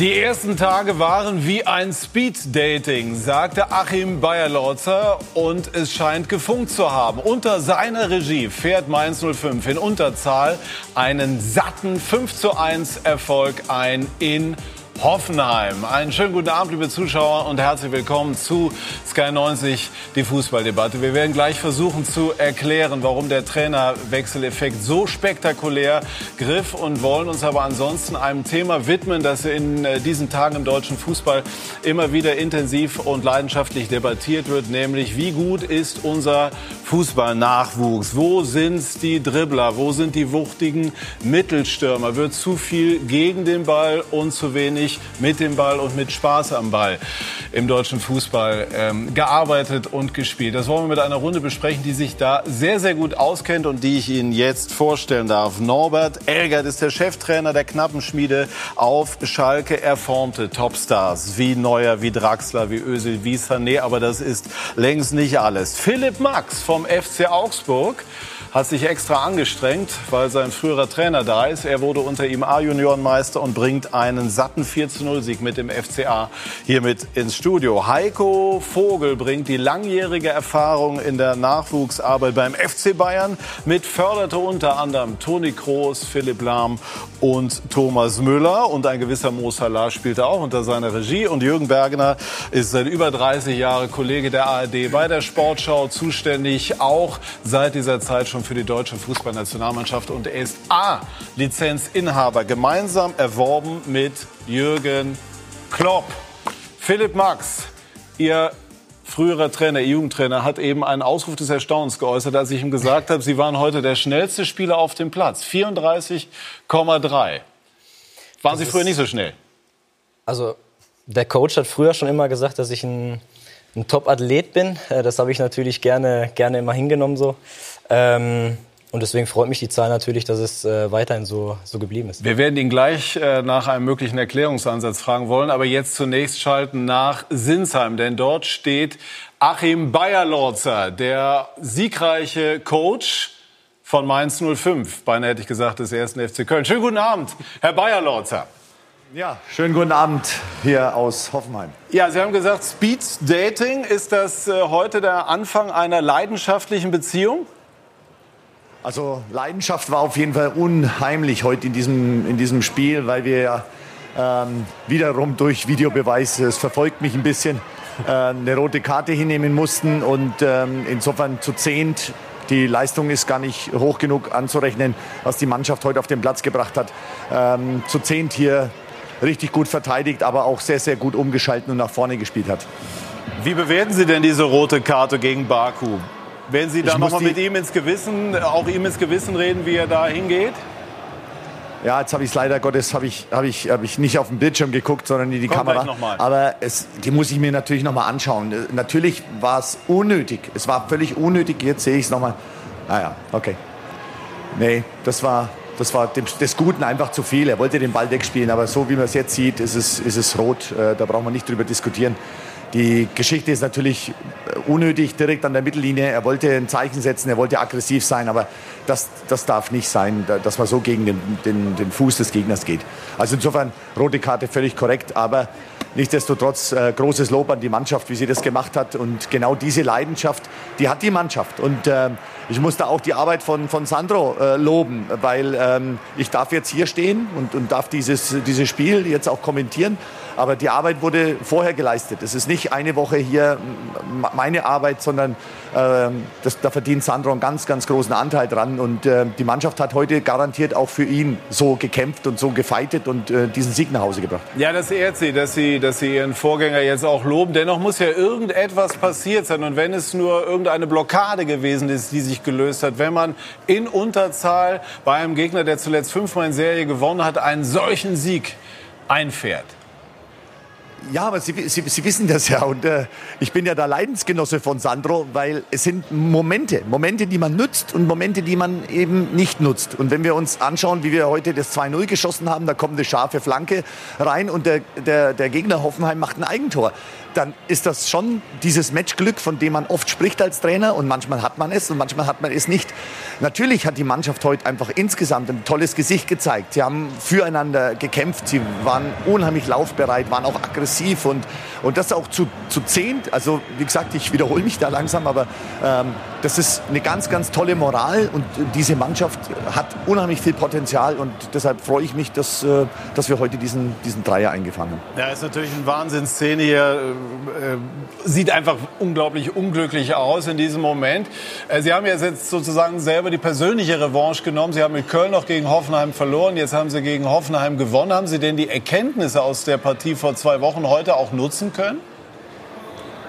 Die ersten Tage waren wie ein Speed-Dating, sagte Achim Bayerlorzer und es scheint gefunkt zu haben. Unter seiner Regie fährt Mainz 05 in Unterzahl einen satten 5 zu 1 Erfolg ein in Hoffenheim. Einen schönen guten Abend, liebe Zuschauer, und herzlich willkommen zu Sky 90, die Fußballdebatte. Wir werden gleich versuchen zu erklären, warum der Trainerwechseleffekt so spektakulär griff und wollen uns aber ansonsten einem Thema widmen, das in äh, diesen Tagen im deutschen Fußball immer wieder intensiv und leidenschaftlich debattiert wird, nämlich wie gut ist unser Fußballnachwuchs? Wo sind die Dribbler? Wo sind die wuchtigen Mittelstürmer? Wird zu viel gegen den Ball und zu wenig wirklich mit dem Ball und mit Spaß am Ball im deutschen Fußball ähm, gearbeitet und gespielt. Das wollen wir mit einer Runde besprechen, die sich da sehr, sehr gut auskennt und die ich Ihnen jetzt vorstellen darf. Norbert Elgert ist der Cheftrainer der Knappenschmiede auf Schalke. Er formte Topstars wie Neuer, wie Draxler, wie Özil, wie Sané, aber das ist längst nicht alles. Philipp Max vom FC Augsburg hat sich extra angestrengt, weil sein früherer Trainer da ist. Er wurde unter ihm A-Juniorenmeister und bringt einen satten 4-0-Sieg mit dem FCA hier mit ins Studio. Heiko Vogel bringt die langjährige Erfahrung in der Nachwuchsarbeit beim FC Bayern mit, förderte unter anderem Toni Kroos, Philipp Lahm und Thomas Müller. Und ein gewisser Mo Salah spielte auch unter seiner Regie. Und Jürgen Bergner ist seit über 30 Jahren Kollege der ARD bei der Sportschau zuständig, auch seit dieser Zeit schon für die deutsche Fußballnationalmannschaft. Und er ist A-Lizenzinhaber, gemeinsam erworben mit Jürgen Klopp. Philipp Max, Ihr früherer Trainer, Jugendtrainer, hat eben einen Ausruf des Erstaunens geäußert, als ich ihm gesagt habe, Sie waren heute der schnellste Spieler auf dem Platz. 34,3. Waren das Sie früher nicht so schnell? Also, der Coach hat früher schon immer gesagt, dass ich ein, ein Top-Athlet bin. Äh, das habe ich natürlich gerne, gerne immer hingenommen so. Ähm, und deswegen freut mich die Zahl natürlich, dass es äh, weiterhin so, so geblieben ist. Wir werden ihn gleich äh, nach einem möglichen Erklärungsansatz fragen wollen, aber jetzt zunächst schalten nach Sinsheim, denn dort steht Achim Bayerlorzer, der siegreiche Coach von Mainz 05, beinahe hätte ich gesagt, des ersten FC Köln. Schönen guten Abend, Herr Bayerlorzer. Ja, schönen guten Abend hier aus Hoffenheim. Ja, Sie haben gesagt, Speed Dating, ist das äh, heute der Anfang einer leidenschaftlichen Beziehung? Also Leidenschaft war auf jeden Fall unheimlich heute in diesem, in diesem Spiel, weil wir ähm, wiederum durch Videobeweis, es verfolgt mich ein bisschen, äh, eine rote Karte hinnehmen mussten und ähm, insofern zu zehnt die Leistung ist gar nicht hoch genug anzurechnen, was die Mannschaft heute auf den Platz gebracht hat. Ähm, zu zehnt hier richtig gut verteidigt, aber auch sehr, sehr gut umgeschalten und nach vorne gespielt hat. Wie bewerten Sie denn diese rote Karte gegen Baku? Werden Sie da nochmal mit ihm ins Gewissen, auch ihm ins Gewissen reden, wie er da hingeht? Ja, jetzt habe ich es leider Gottes habe ich, hab ich, hab ich nicht auf den Bildschirm geguckt, sondern in die Kommt Kamera. Aber es, die muss ich mir natürlich noch mal anschauen. Natürlich war es unnötig. Es war völlig unnötig. Jetzt sehe ich es noch mal. Naja, ah okay. Nee, das war, das war dem, des Guten einfach zu viel. Er wollte den Ball wegspielen, aber so wie man es jetzt sieht, ist es, ist es rot. Äh, da brauchen wir nicht drüber diskutieren. Die Geschichte ist natürlich unnötig direkt an der Mittellinie. Er wollte ein Zeichen setzen, er wollte aggressiv sein, aber das, das darf nicht sein, dass man so gegen den, den, den Fuß des Gegners geht. Also insofern rote Karte völlig korrekt, aber nichtsdestotrotz äh, großes Lob an die Mannschaft, wie sie das gemacht hat. Und genau diese Leidenschaft, die hat die Mannschaft. Und äh, ich muss da auch die Arbeit von, von Sandro äh, loben, weil ähm, ich darf jetzt hier stehen und, und darf dieses, dieses Spiel jetzt auch kommentieren. Aber die Arbeit wurde vorher geleistet. Es ist nicht eine Woche hier meine Arbeit, sondern äh, das, da verdient Sandro einen ganz, ganz großen Anteil dran. Und äh, die Mannschaft hat heute garantiert auch für ihn so gekämpft und so gefeitet und äh, diesen Sieg nach Hause gebracht. Ja, das ehrt sie, dass sie, dass sie ihren Vorgänger jetzt auch loben. Dennoch muss ja irgendetwas passiert sein. Und wenn es nur irgendeine Blockade gewesen ist, die sich gelöst hat, wenn man in Unterzahl bei einem Gegner, der zuletzt fünfmal in Serie gewonnen hat, einen solchen Sieg einfährt. Ja, aber Sie, Sie, Sie wissen das ja. Und äh, ich bin ja der Leidensgenosse von Sandro, weil es sind Momente, Momente, die man nutzt und Momente, die man eben nicht nutzt. Und wenn wir uns anschauen, wie wir heute das 2-0 geschossen haben, da kommt eine scharfe Flanke rein und der, der, der Gegner Hoffenheim macht ein Eigentor. Dann ist das schon dieses Matchglück, von dem man oft spricht als Trainer und manchmal hat man es und manchmal hat man es nicht. Natürlich hat die Mannschaft heute einfach insgesamt ein tolles Gesicht gezeigt. Sie haben füreinander gekämpft, sie waren unheimlich laufbereit, waren auch aggressiv und, und das auch zu, zu zehnt. Also wie gesagt, ich wiederhole mich da langsam, aber ähm, das ist eine ganz, ganz tolle Moral und diese Mannschaft hat unheimlich viel Potenzial und deshalb freue ich mich, dass, äh, dass wir heute diesen, diesen Dreier eingefangen haben. Ja, ist natürlich eine Wahnsinnsszene hier. Äh, sieht einfach unglaublich unglücklich aus in diesem Moment. Äh, Sie haben jetzt sozusagen selber die persönliche Revanche genommen. Sie haben mit Köln noch gegen Hoffenheim verloren. Jetzt haben Sie gegen Hoffenheim gewonnen. Haben Sie denn die Erkenntnisse aus der Partie vor zwei Wochen heute auch nutzen können?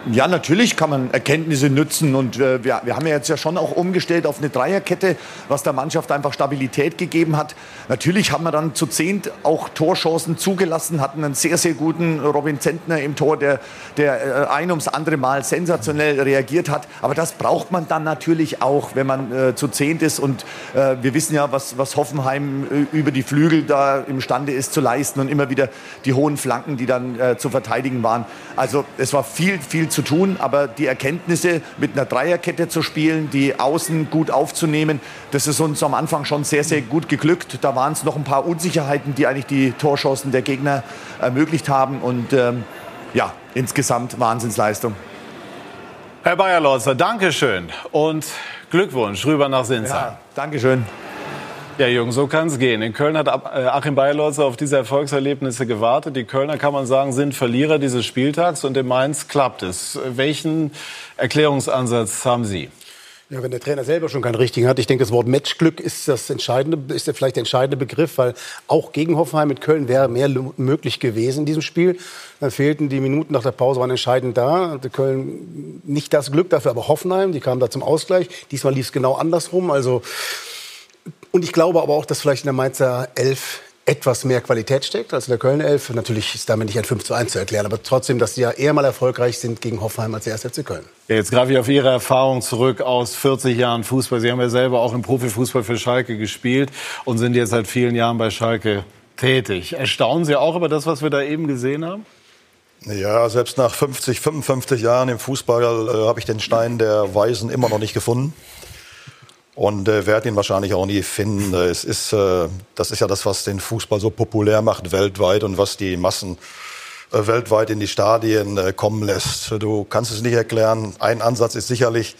Ja, natürlich kann man Erkenntnisse nützen und äh, wir, wir haben ja jetzt ja schon auch umgestellt auf eine Dreierkette, was der Mannschaft einfach Stabilität gegeben hat. Natürlich haben wir dann zu zehnt auch Torchancen zugelassen, hatten einen sehr, sehr guten Robin Zentner im Tor, der, der äh, ein ums andere Mal sensationell reagiert hat. Aber das braucht man dann natürlich auch, wenn man äh, zu zehnt ist und äh, wir wissen ja, was, was Hoffenheim äh, über die Flügel da imstande ist zu leisten und immer wieder die hohen Flanken, die dann äh, zu verteidigen waren. Also es war viel, viel zu tun, aber die Erkenntnisse mit einer Dreierkette zu spielen, die Außen gut aufzunehmen, das ist uns am Anfang schon sehr, sehr gut geglückt. Da waren es noch ein paar Unsicherheiten, die eigentlich die Torchancen der Gegner ermöglicht haben und ähm, ja, insgesamt Wahnsinnsleistung. Herr Bayerlotzer, Dankeschön und Glückwunsch rüber nach Sinsheim. Ja, Dankeschön. Ja, Jürgen, so kann es gehen. In Köln hat äh, Achim Bayerlotzer auf diese Erfolgserlebnisse gewartet. Die Kölner, kann man sagen, sind Verlierer dieses Spieltags und in Mainz klappt es. Welchen Erklärungsansatz haben Sie? Ja, wenn der Trainer selber schon keinen richtigen hat. Ich denke, das Wort Matchglück ist das entscheidende, ist vielleicht der entscheidende Begriff, weil auch gegen Hoffenheim mit Köln wäre mehr möglich gewesen in diesem Spiel. Dann fehlten die Minuten nach der Pause, waren entscheidend da. Hatte Köln nicht das Glück dafür, aber Hoffenheim, die kamen da zum Ausgleich. Diesmal lief es genau andersrum. Also und ich glaube aber auch, dass vielleicht in der Mainzer 11 etwas mehr Qualität steckt als in der Kölner 11. Natürlich ist damit nicht ein 5 zu 1 zu erklären, aber trotzdem, dass sie ja eher mal erfolgreich sind gegen Hoffenheim als der 1. FC Köln. Ja, jetzt greife ich auf Ihre Erfahrung zurück aus 40 Jahren Fußball. Sie haben ja selber auch im Profifußball für Schalke gespielt und sind jetzt seit vielen Jahren bei Schalke tätig. Erstaunen Sie auch über das, was wir da eben gesehen haben? Ja, selbst nach 50, 55 Jahren im Fußball äh, habe ich den Stein der Weisen immer noch nicht gefunden und äh, werde ihn wahrscheinlich auch nie finden. Es ist, äh, das ist ja das, was den Fußball so populär macht weltweit und was die Massen äh, weltweit in die Stadien äh, kommen lässt. Du kannst es nicht erklären. Ein Ansatz ist sicherlich,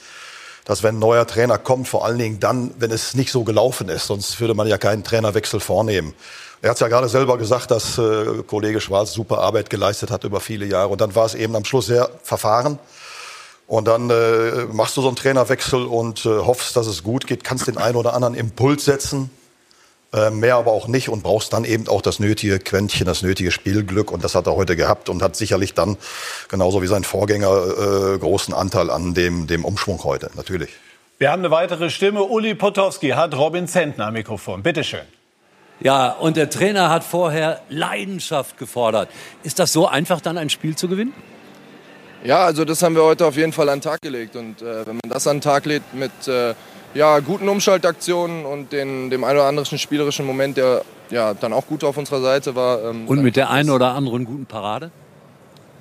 dass wenn ein neuer Trainer kommt, vor allen Dingen dann, wenn es nicht so gelaufen ist, sonst würde man ja keinen Trainerwechsel vornehmen. Er hat ja gerade selber gesagt, dass äh, Kollege Schwarz super Arbeit geleistet hat über viele Jahre. Und dann war es eben am Schluss sehr verfahren. Und dann äh, machst du so einen Trainerwechsel und äh, hoffst, dass es gut geht, kannst den einen oder anderen Impuls setzen, äh, mehr aber auch nicht und brauchst dann eben auch das nötige Quäntchen, das nötige Spielglück. Und das hat er heute gehabt und hat sicherlich dann, genauso wie sein Vorgänger, äh, großen Anteil an dem, dem Umschwung heute, natürlich. Wir haben eine weitere Stimme. Uli Potowski hat Robin Zentner am Mikrofon. Bitte schön. Ja, und der Trainer hat vorher Leidenschaft gefordert. Ist das so einfach, dann ein Spiel zu gewinnen? Ja, also das haben wir heute auf jeden Fall an den Tag gelegt. Und äh, wenn man das an den Tag legt mit äh, ja, guten Umschaltaktionen und den, dem einen oder anderen spielerischen Moment, der ja, dann auch gut auf unserer Seite war. Ähm, und mit der einen oder anderen guten Parade?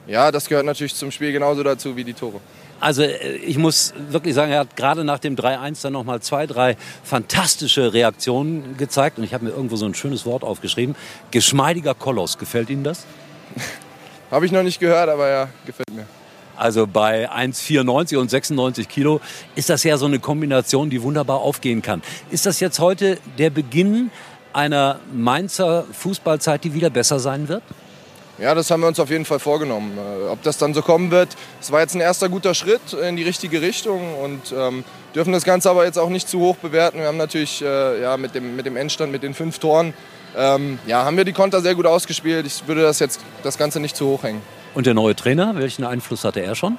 Ja, das gehört natürlich zum Spiel genauso dazu wie die Tore. Also äh, ich muss wirklich sagen, er hat gerade nach dem 3-1 dann nochmal zwei, drei fantastische Reaktionen gezeigt. Und ich habe mir irgendwo so ein schönes Wort aufgeschrieben. Geschmeidiger Koloss. Gefällt Ihnen das? habe ich noch nicht gehört, aber ja, gefällt mir. Also bei 1,94 und 96 Kilo ist das ja so eine Kombination, die wunderbar aufgehen kann. Ist das jetzt heute der Beginn einer Mainzer Fußballzeit, die wieder besser sein wird? Ja, das haben wir uns auf jeden Fall vorgenommen. Äh, ob das dann so kommen wird, es war jetzt ein erster guter Schritt in die richtige Richtung und ähm, dürfen das Ganze aber jetzt auch nicht zu hoch bewerten. Wir haben natürlich äh, ja, mit, dem, mit dem Endstand, mit den fünf Toren, ähm, ja, haben wir die Konter sehr gut ausgespielt. Ich würde das jetzt das Ganze nicht zu hoch hängen. Und der neue Trainer, welchen Einfluss hatte er schon?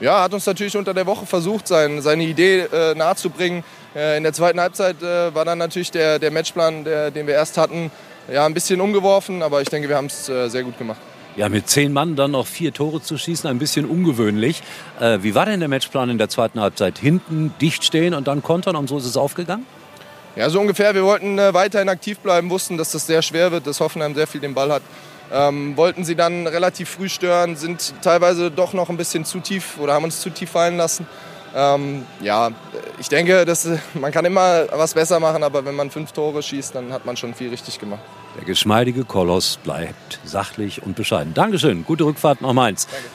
Ja, hat uns natürlich unter der Woche versucht, sein, seine Idee äh, nahezubringen. Äh, in der zweiten Halbzeit äh, war dann natürlich der, der Matchplan, der, den wir erst hatten, ja, ein bisschen umgeworfen, aber ich denke, wir haben es äh, sehr gut gemacht. Ja, mit zehn Mann dann noch vier Tore zu schießen, ein bisschen ungewöhnlich. Äh, wie war denn der Matchplan in der zweiten Halbzeit? Hinten dicht stehen und dann kontern und so ist es aufgegangen? Ja, so ungefähr. Wir wollten äh, weiterhin aktiv bleiben, wussten, dass das sehr schwer wird, dass Hoffenheim sehr viel den Ball hat. Ähm, wollten sie dann relativ früh stören, sind teilweise doch noch ein bisschen zu tief oder haben uns zu tief fallen lassen. Ähm, ja, ich denke, dass, man kann immer was besser machen, aber wenn man fünf Tore schießt, dann hat man schon viel richtig gemacht. Der geschmeidige Koloss bleibt sachlich und bescheiden. Dankeschön, gute Rückfahrt nach Mainz. Danke,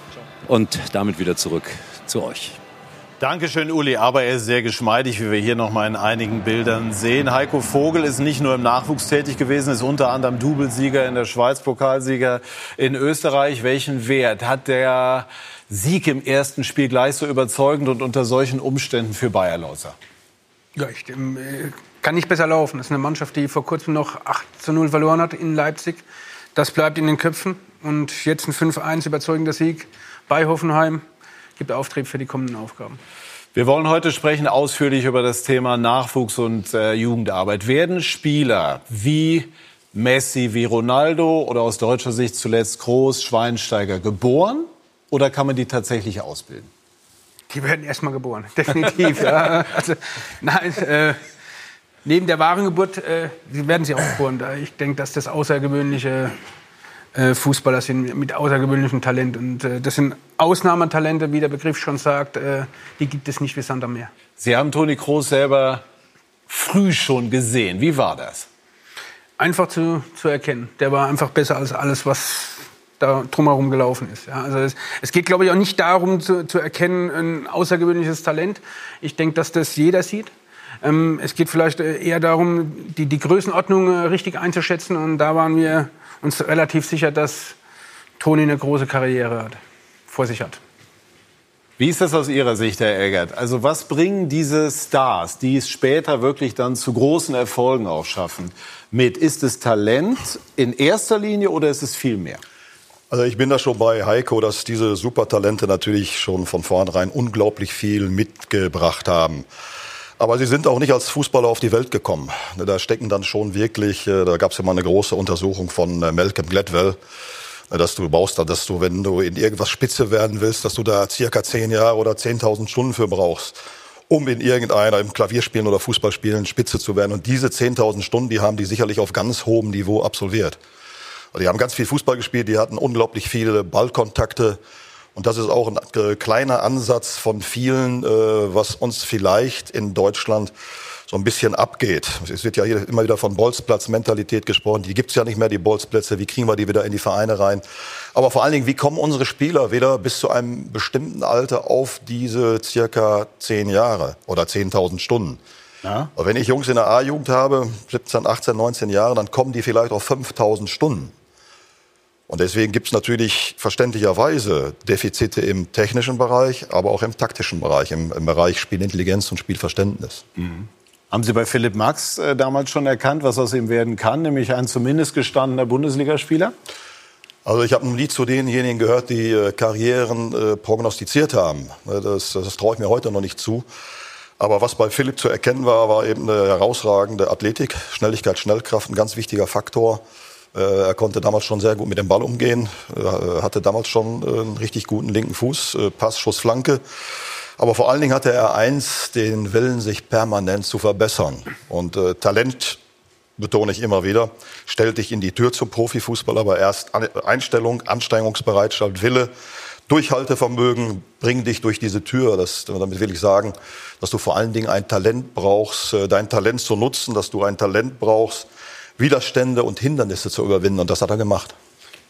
und damit wieder zurück zu euch. Dankeschön, Uli. Aber er ist sehr geschmeidig, wie wir hier noch mal in einigen Bildern sehen. Heiko Vogel ist nicht nur im Nachwuchs tätig gewesen, ist unter anderem Doublesieger in der Schweiz, Pokalsieger in Österreich. Welchen Wert hat der Sieg im ersten Spiel gleich so überzeugend und unter solchen Umständen für Bayer Lauser? Ja, ich, ähm, kann nicht besser laufen. Das ist eine Mannschaft, die vor kurzem noch 8 zu 0 verloren hat in Leipzig. Das bleibt in den Köpfen. Und jetzt ein 5-1 überzeugender Sieg bei Hoffenheim gibt Auftrieb für die kommenden Aufgaben. Wir wollen heute sprechen ausführlich über das Thema Nachwuchs und äh, Jugendarbeit. Werden Spieler wie Messi, wie Ronaldo oder aus deutscher Sicht zuletzt Groß, Schweinsteiger geboren oder kann man die tatsächlich ausbilden? Die werden erstmal geboren, definitiv. ja. also, nein, äh, neben der wahren Geburt äh, werden sie auch geboren. Ich denke, dass das außergewöhnliche äh, Fußballer sind mit außergewöhnlichem Talent. Und äh, das sind Ausnahmetalente, wie der Begriff schon sagt. Äh, die gibt es nicht wie Sand am Meer. Sie haben Toni Kroos selber früh schon gesehen. Wie war das? Einfach zu, zu erkennen. Der war einfach besser als alles, was da drumherum gelaufen ist. Ja, also es, es geht, glaube ich, auch nicht darum zu, zu erkennen, ein außergewöhnliches Talent. Ich denke, dass das jeder sieht. Ähm, es geht vielleicht eher darum, die, die Größenordnung richtig einzuschätzen. Und da waren wir uns relativ sicher, dass Toni eine große Karriere hat, vor sich hat. Wie ist das aus Ihrer Sicht, Herr Eggert? Also was bringen diese Stars, die es später wirklich dann zu großen Erfolgen auch schaffen, mit? Ist es Talent in erster Linie oder ist es viel mehr? Also ich bin da schon bei Heiko, dass diese Supertalente natürlich schon von vornherein unglaublich viel mitgebracht haben. Aber sie sind auch nicht als Fußballer auf die Welt gekommen. Da stecken dann schon wirklich, äh, da gab es ja mal eine große Untersuchung von äh, Malcolm Gladwell, äh, dass du baust, dass du, wenn du in irgendwas Spitze werden willst, dass du da circa zehn Jahre oder 10.000 Stunden für brauchst, um in irgendeiner, im Klavierspielen oder Fußballspielen Spitze zu werden. Und diese 10.000 Stunden, die haben die sicherlich auf ganz hohem Niveau absolviert. Also die haben ganz viel Fußball gespielt, die hatten unglaublich viele Ballkontakte, und das ist auch ein äh, kleiner Ansatz von vielen, äh, was uns vielleicht in Deutschland so ein bisschen abgeht. Es wird ja hier immer wieder von Bolzplatz-Mentalität gesprochen. Die gibt's ja nicht mehr, die Bolzplätze. Wie kriegen wir die wieder in die Vereine rein? Aber vor allen Dingen, wie kommen unsere Spieler wieder bis zu einem bestimmten Alter auf diese circa zehn Jahre oder 10.000 Stunden? Ja. wenn ich Jungs in der A-Jugend habe, 17, 18, 19 Jahre, dann kommen die vielleicht auf 5.000 Stunden. Und deswegen gibt es natürlich verständlicherweise Defizite im technischen Bereich, aber auch im taktischen Bereich, im, im Bereich Spielintelligenz und Spielverständnis. Mhm. Haben Sie bei Philipp Max äh, damals schon erkannt, was aus ihm werden kann, nämlich ein zumindest gestandener Bundesligaspieler? Also ich habe noch nie zu denjenigen gehört, die äh, Karrieren äh, prognostiziert haben. Äh, das, das traue ich mir heute noch nicht zu. Aber was bei Philipp zu erkennen war, war eben eine herausragende Athletik, Schnelligkeit, Schnellkraft, ein ganz wichtiger Faktor. Äh, er konnte damals schon sehr gut mit dem Ball umgehen, äh, hatte damals schon äh, einen richtig guten linken Fuß, Pass, Schuss, Flanke. Aber vor allen Dingen hatte er eins, den Willen, sich permanent zu verbessern. Und äh, Talent, betone ich immer wieder, stellt dich in die Tür zum Profifußball, aber erst Einstellung, Anstrengungsbereitschaft, Wille, Durchhaltevermögen bringen dich durch diese Tür. Das, damit will ich sagen, dass du vor allen Dingen ein Talent brauchst, dein Talent zu nutzen, dass du ein Talent brauchst, Widerstände und Hindernisse zu überwinden. Und das hat er gemacht.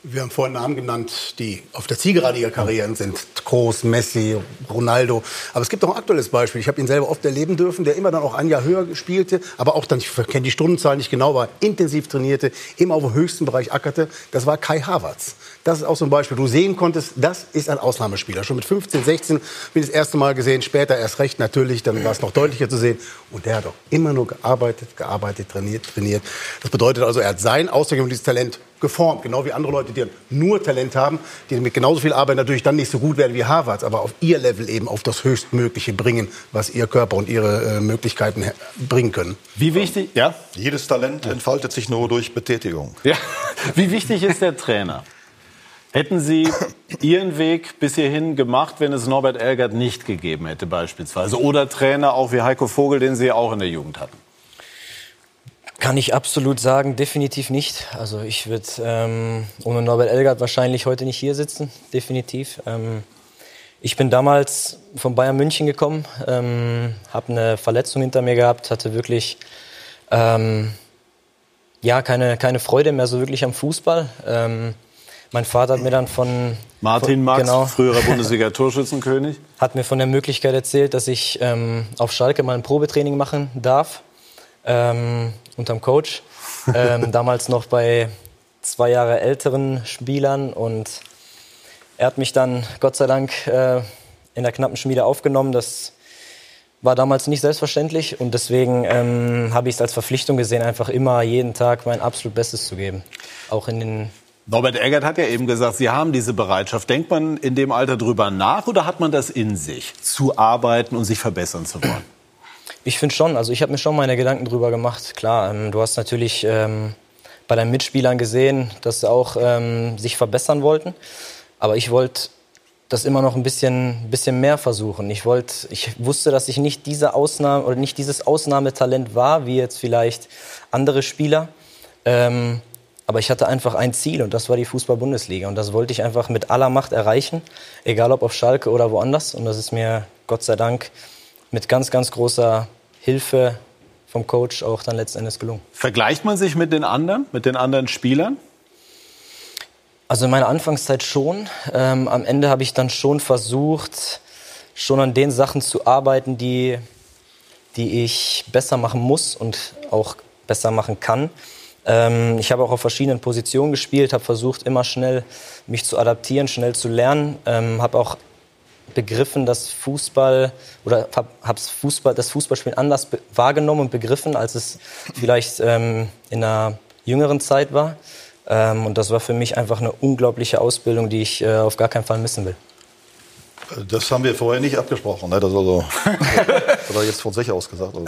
Wir haben vorhin Namen genannt, die auf der Zielgerade ihrer Karrieren sind. Groß, Messi, Ronaldo. Aber es gibt auch ein aktuelles Beispiel. Ich habe ihn selber oft erleben dürfen, der immer dann auch ein Jahr höher spielte, aber auch dann, ich kenne die Stundenzahl nicht genau, war intensiv trainierte, immer auf dem höchsten Bereich ackerte. Das war Kai Havertz. Das ist auch so ein Beispiel. Du sehen konntest, das ist ein Ausnahmespieler. Schon mit 15, 16 bin ich das erste Mal gesehen, später erst recht natürlich, dann war es noch deutlicher zu sehen. Und der hat auch immer nur gearbeitet, gearbeitet, trainiert, trainiert. Das bedeutet also, er hat sein außergewöhnliches Talent geformt, genau wie andere Leute, die nur Talent haben, die mit genauso viel Arbeit natürlich dann nicht so gut werden wie Harvard, aber auf ihr Level eben auf das Höchstmögliche bringen, was ihr Körper und ihre äh, Möglichkeiten bringen können. Wie wichtig, ja? Jedes Talent entfaltet sich nur durch Betätigung. Ja. Wie wichtig ist der Trainer? Hätten Sie Ihren Weg bis hierhin gemacht, wenn es Norbert Elgert nicht gegeben hätte beispielsweise? Oder Trainer auch wie Heiko Vogel, den Sie auch in der Jugend hatten? Kann ich absolut sagen, definitiv nicht. Also ich würde ähm, ohne Norbert Elgert wahrscheinlich heute nicht hier sitzen, definitiv. Ähm, ich bin damals von Bayern München gekommen, ähm, habe eine Verletzung hinter mir gehabt, hatte wirklich ähm, ja keine, keine Freude mehr so wirklich am Fußball. Mein Vater hat mir dann von Martin von, Max, genau, früherer Bundesliga-Torschützenkönig, hat mir von der Möglichkeit erzählt, dass ich ähm, auf Schalke mal ein Probetraining machen darf ähm, unterm Coach. Ähm, damals noch bei zwei Jahre älteren Spielern und er hat mich dann Gott sei Dank äh, in der knappen Schmiede aufgenommen. Das war damals nicht selbstverständlich und deswegen ähm, habe ich es als Verpflichtung gesehen, einfach immer jeden Tag mein absolut Bestes zu geben. Auch in den Norbert Eggert hat ja eben gesagt, Sie haben diese Bereitschaft. Denkt man in dem Alter drüber nach oder hat man das in sich, zu arbeiten und sich verbessern zu wollen? Ich finde schon. Also ich habe mir schon meine Gedanken drüber gemacht. Klar, ähm, du hast natürlich ähm, bei deinen Mitspielern gesehen, dass sie auch ähm, sich verbessern wollten. Aber ich wollte das immer noch ein bisschen, bisschen mehr versuchen. Ich wollte, ich wusste, dass ich nicht diese Ausnahme oder nicht dieses Ausnahmetalent war, wie jetzt vielleicht andere Spieler. Ähm, aber ich hatte einfach ein Ziel und das war die Fußball-Bundesliga. Und das wollte ich einfach mit aller Macht erreichen, egal ob auf Schalke oder woanders. Und das ist mir Gott sei Dank mit ganz, ganz großer Hilfe vom Coach auch dann letzten Endes gelungen. Vergleicht man sich mit den anderen, mit den anderen Spielern? Also in meiner Anfangszeit schon. Ähm, am Ende habe ich dann schon versucht, schon an den Sachen zu arbeiten, die, die ich besser machen muss und auch besser machen kann. Ähm, ich habe auch auf verschiedenen Positionen gespielt, habe versucht, immer schnell mich zu adaptieren, schnell zu lernen, ähm, habe auch begriffen, dass Fußball oder habe Fußball, das Fußballspielen anders wahrgenommen und begriffen, als es vielleicht ähm, in einer jüngeren Zeit war. Ähm, und das war für mich einfach eine unglaubliche Ausbildung, die ich äh, auf gar keinen Fall missen will. Das haben wir vorher nicht abgesprochen. Ne? Das also, hat er jetzt von sich aus gesagt. Also.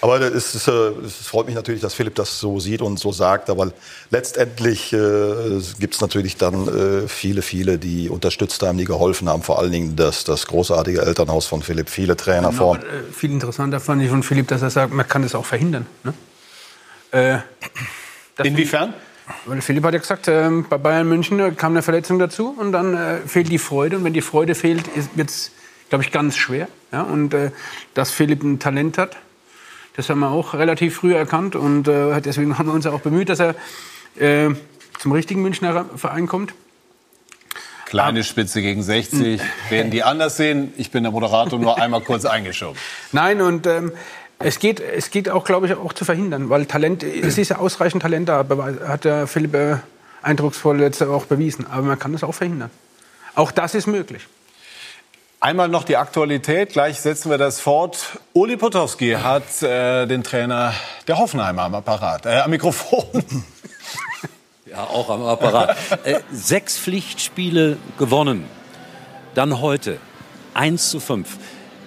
Aber es, ist, äh, es, freut mich natürlich, dass Philipp das so sieht und so sagt. Aber letztendlich äh, gibt es natürlich dann äh, viele, viele, die unterstützt haben, die geholfen haben. Vor allen Dingen das, das großartige Elternhaus von Philipp, viele Trainer genau, vor. Äh, viel interessanter fand ich von Philipp, dass er sagt, man kann es auch verhindern. Ne? Äh, Inwiefern? Weil Philipp hat ja gesagt, äh, bei Bayern München äh, kam eine Verletzung dazu und dann äh, fehlt die Freude. Und wenn die Freude fehlt, wird es, glaube ich, ganz schwer. Ja? Und äh, dass Philipp ein Talent hat, das haben wir auch relativ früh erkannt. Und äh, deswegen haben wir uns auch bemüht, dass er äh, zum richtigen Münchner Verein kommt. Kleine Spitze gegen 60. Werden die anders sehen? Ich bin der Moderator nur einmal kurz eingeschoben. Nein, und ähm, es geht, es geht auch, glaube ich, auch zu verhindern, weil Talent, es ist ja ausreichend Talent da, hat der Philipp äh, eindrucksvoll jetzt auch bewiesen. Aber man kann es auch verhindern. Auch das ist möglich. Einmal noch die Aktualität, gleich setzen wir das fort. Uli Potowski hat äh, den Trainer der Hoffenheimer am Apparat, äh, am Mikrofon. Ja, auch am Apparat. äh, sechs Pflichtspiele gewonnen. Dann heute 1 zu 5.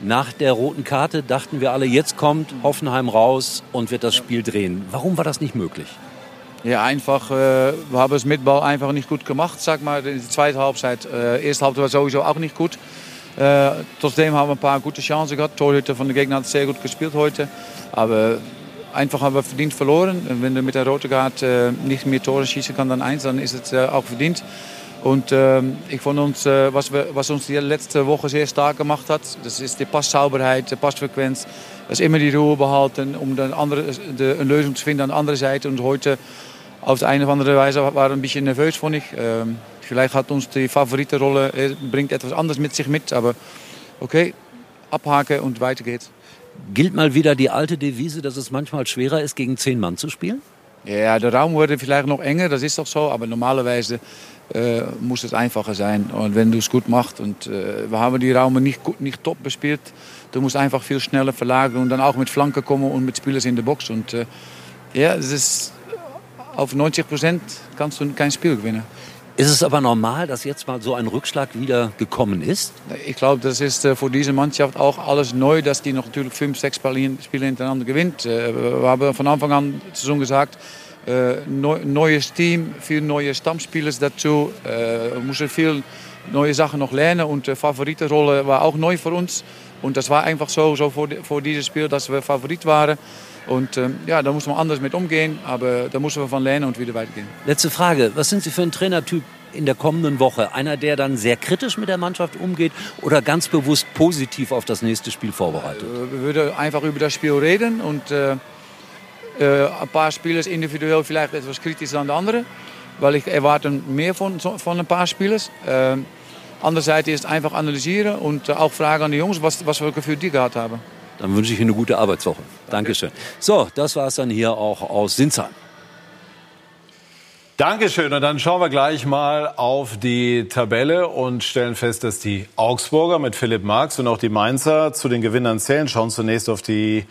Nach der roten Karte dachten wir alle, jetzt kommt Hoffenheim raus und wird das Spiel drehen. Warum war das nicht möglich? Ja, einfach, äh, wir haben es mit Ball einfach nicht gut gemacht, sag mal. Die zweite Halbzeit, äh, erste Halbzeit war sowieso auch nicht gut. Äh, trotzdem haben wir ein paar gute Chancen gehabt. Torhüter von der Gegner hat sehr gut gespielt heute. Aber einfach haben wir verdient verloren. Wenn du mit der roten Karte äh, nicht mehr Tore schießen kann, dann eins, dann ist es äh, auch verdient. Und ähm, ich fand uns, äh, was, wir, was uns die letzte Woche sehr stark gemacht hat, das ist die Passsauberheit, die Passfrequenz. Das immer die Ruhe behalten, um dann andere, de, eine Lösung zu finden an der anderen Seite. Und heute auf die eine oder andere Weise war ein bisschen nervös, fand ich. Ähm, vielleicht hat uns die Favoritenrolle, äh, bringt etwas anderes mit sich mit. Aber okay, abhaken und weiter geht's. Gilt mal wieder die alte Devise, dass es manchmal schwerer ist, gegen zehn Mann zu spielen? Ja, der Raum wurde vielleicht noch enger, das ist doch so. Aber normalerweise äh, muss es einfacher sein. Und wenn du es gut machst, und äh, wir haben die Räume nicht, nicht top bespielt, du musst einfach viel schneller verlagern und dann auch mit Flanken kommen und mit Spielers in der Box. Und äh, ja, das ist, auf 90 Prozent kannst du kein Spiel gewinnen. Ist es aber normal, dass jetzt mal so ein Rückschlag wieder gekommen ist? Ich glaube, das ist äh, für diese Mannschaft auch alles neu, dass die noch natürlich fünf, sechs Spiele hintereinander gewinnt. Äh, wir haben von Anfang an der Saison gesagt, äh, neues Team, viele neue Stammspieler dazu. Äh, wir mussten viel neue Sachen noch lernen und die Favoritenrolle war auch neu für uns. Und das war einfach so, so vor, vor dieses Spiel, dass wir Favorit waren. Und ähm, ja, da muss man anders mit umgehen, aber da müssen wir von lernen und wieder weitergehen. Letzte Frage, was sind Sie für ein Trainertyp in der kommenden Woche? Einer, der dann sehr kritisch mit der Mannschaft umgeht oder ganz bewusst positiv auf das nächste Spiel vorbereitet? Äh, wir würden einfach über das Spiel reden und äh, äh, ein paar Spieler individuell vielleicht etwas kritischer als andere, weil ich erwarte mehr von, von ein paar Spielern. Äh, andererseits ist einfach analysieren und auch fragen an die Jungs, was, was für ein Gefühl die gehabt haben. Dann wünsche ich Ihnen eine gute Arbeitswoche. Dankeschön. So, das war es dann hier auch aus Sinsheim. Dankeschön. Und dann schauen wir gleich mal auf die Tabelle und stellen fest, dass die Augsburger mit Philipp Marx und auch die Mainzer zu den Gewinnern zählen. Schauen zunächst auf die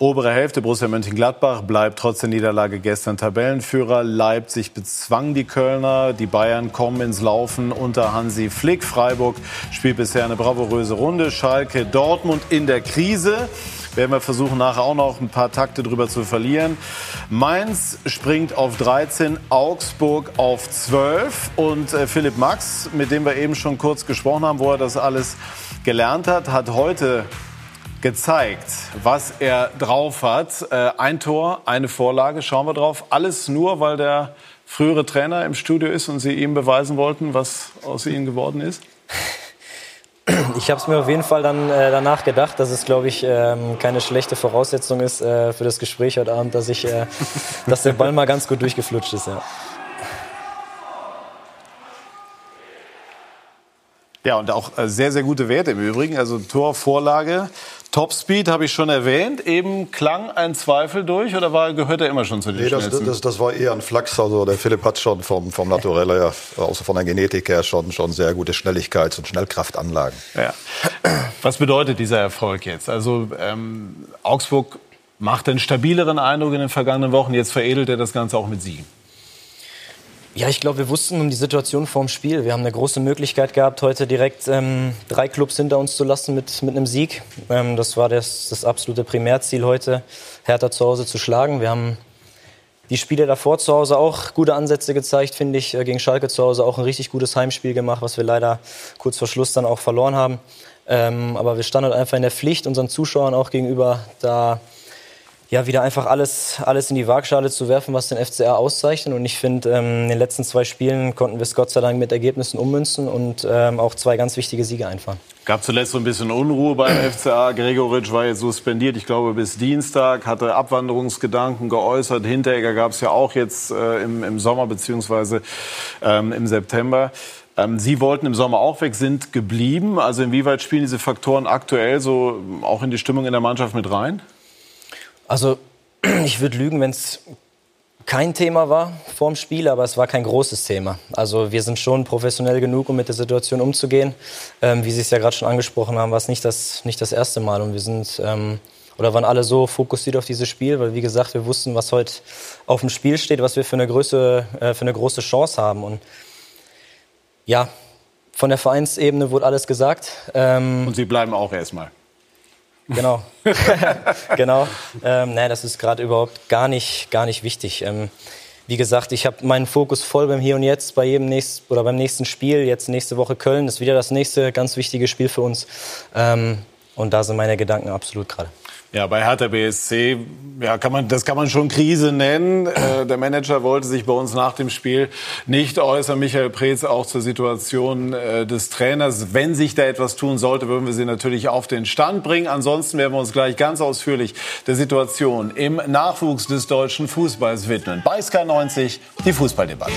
obere Hälfte. Borussia Mönchengladbach bleibt trotz der Niederlage gestern Tabellenführer. Leipzig bezwang die Kölner. Die Bayern kommen ins Laufen unter Hansi Flick. Freiburg spielt bisher eine bravouröse Runde. Schalke, Dortmund in der Krise werden wir versuchen, nachher auch noch ein paar Takte drüber zu verlieren. Mainz springt auf 13, Augsburg auf 12 und äh, Philipp Max, mit dem wir eben schon kurz gesprochen haben, wo er das alles gelernt hat, hat heute gezeigt, was er drauf hat. Äh, ein Tor, eine Vorlage, schauen wir drauf. Alles nur, weil der frühere Trainer im Studio ist und Sie ihm beweisen wollten, was aus ihm geworden ist? Ich habe es mir auf jeden Fall dann äh, danach gedacht, dass es, glaube ich, ähm, keine schlechte Voraussetzung ist äh, für das Gespräch heute Abend, dass, ich, äh, dass der Ball mal ganz gut durchgeflutscht ist. Ja. Ja, und auch äh, sehr, sehr gute Werte im Übrigen. Also Torvorlage, Topspeed habe ich schon erwähnt. Eben klang ein Zweifel durch oder war, gehört er immer schon zu den nee, das, das, das, war eher ein Flachs. Also der Philipp hat schon vom, vom Naturell her, außer von der Genetik her, schon, schon sehr gute Schnelligkeits- und Schnellkraftanlagen. Ja. Was bedeutet dieser Erfolg jetzt? Also ähm, Augsburg macht einen stabileren Eindruck in den vergangenen Wochen. Jetzt veredelt er das Ganze auch mit Siegen. Ja, ich glaube, wir wussten um die Situation vorm Spiel. Wir haben eine große Möglichkeit gehabt, heute direkt ähm, drei Clubs hinter uns zu lassen mit, mit einem Sieg. Ähm, das war das, das absolute Primärziel heute, Hertha zu Hause zu schlagen. Wir haben die Spiele davor zu Hause auch gute Ansätze gezeigt, finde ich. Äh, gegen Schalke zu Hause auch ein richtig gutes Heimspiel gemacht, was wir leider kurz vor Schluss dann auch verloren haben. Ähm, aber wir standen halt einfach in der Pflicht, unseren Zuschauern auch gegenüber, da ja, wieder einfach alles, alles in die Waagschale zu werfen, was den FCA auszeichnet. Und ich finde, ähm, in den letzten zwei Spielen konnten wir es Gott sei Dank mit Ergebnissen ummünzen und ähm, auch zwei ganz wichtige Siege einfahren. Gab zuletzt so ein bisschen Unruhe beim FCA. Gregoritsch war jetzt suspendiert, ich glaube bis Dienstag, hatte Abwanderungsgedanken geäußert. Hinteregger gab es ja auch jetzt äh, im, im Sommer beziehungsweise ähm, im September. Ähm, Sie wollten im Sommer auch weg, sind geblieben. Also inwieweit spielen diese Faktoren aktuell so auch in die Stimmung in der Mannschaft mit rein? Also ich würde lügen, wenn es kein Thema war vorm Spiel, aber es war kein großes Thema. Also wir sind schon professionell genug, um mit der Situation umzugehen. Ähm, wie Sie es ja gerade schon angesprochen haben, war es nicht das, nicht das erste Mal. Und wir sind ähm, oder waren alle so fokussiert auf dieses Spiel, weil wie gesagt, wir wussten, was heute auf dem Spiel steht, was wir für eine, Größe, äh, für eine große Chance haben. Und ja, von der Vereinsebene wurde alles gesagt. Ähm, Und Sie bleiben auch erstmal. Genau. genau. Ähm, nee, das ist gerade überhaupt gar nicht, gar nicht wichtig. Ähm, wie gesagt, ich habe meinen Fokus voll beim Hier und Jetzt, bei jedem nächsten oder beim nächsten Spiel. Jetzt nächste Woche Köln ist wieder das nächste ganz wichtige Spiel für uns. Ähm, und da sind meine Gedanken absolut gerade. Ja, bei Hertha BSC, ja, kann man, das kann man schon Krise nennen. Äh, der Manager wollte sich bei uns nach dem Spiel nicht äußern. Michael Preetz auch zur Situation äh, des Trainers. Wenn sich da etwas tun sollte, würden wir sie natürlich auf den Stand bringen. Ansonsten werden wir uns gleich ganz ausführlich der Situation im Nachwuchs des deutschen Fußballs widmen. Bei Sky 90 die Fußballdebatte.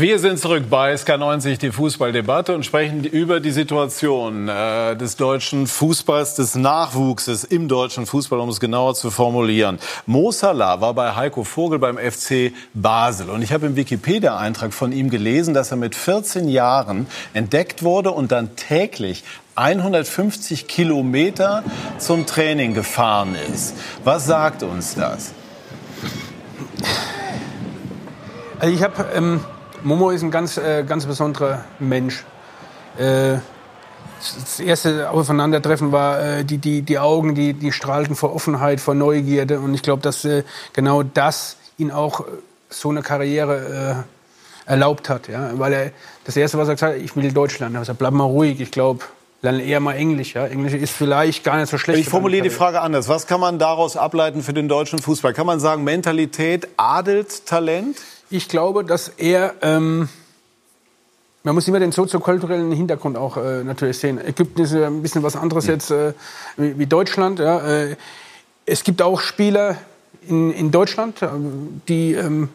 Wir sind zurück bei SK90, die Fußballdebatte und sprechen über die Situation äh, des deutschen Fußballs, des Nachwuchses im deutschen Fußball, um es genauer zu formulieren. Mo Salah war bei Heiko Vogel beim FC Basel und ich habe im Wikipedia-Eintrag von ihm gelesen, dass er mit 14 Jahren entdeckt wurde und dann täglich 150 Kilometer zum Training gefahren ist. Was sagt uns das? Also ich habe ähm Momo ist ein ganz, äh, ganz besonderer Mensch. Äh, das erste Aufeinandertreffen war äh, die, die, die Augen, die, die strahlten vor Offenheit, vor Neugierde. Und ich glaube, dass äh, genau das ihn auch äh, so eine Karriere erlaubt hat. Ja? Weil er, das Erste, was er gesagt hat, ich will Deutschland. Er hat gesagt, bleib mal ruhig, ich glaube, dann eher mal Englisch. Ja? Englisch ist vielleicht gar nicht so schlecht. Ich formuliere die Frage anders. Was kann man daraus ableiten für den deutschen Fußball? Kann man sagen, Mentalität adelt Talent? Ich glaube, dass er... Ähm, man muss immer den soziokulturellen Hintergrund auch äh, natürlich sehen. Ägypten ist ein bisschen was anderes mhm. jetzt äh, wie, wie, Deutschland. Ja. Äh, es gibt auch Spieler in, in Deutschland, äh, die ähm,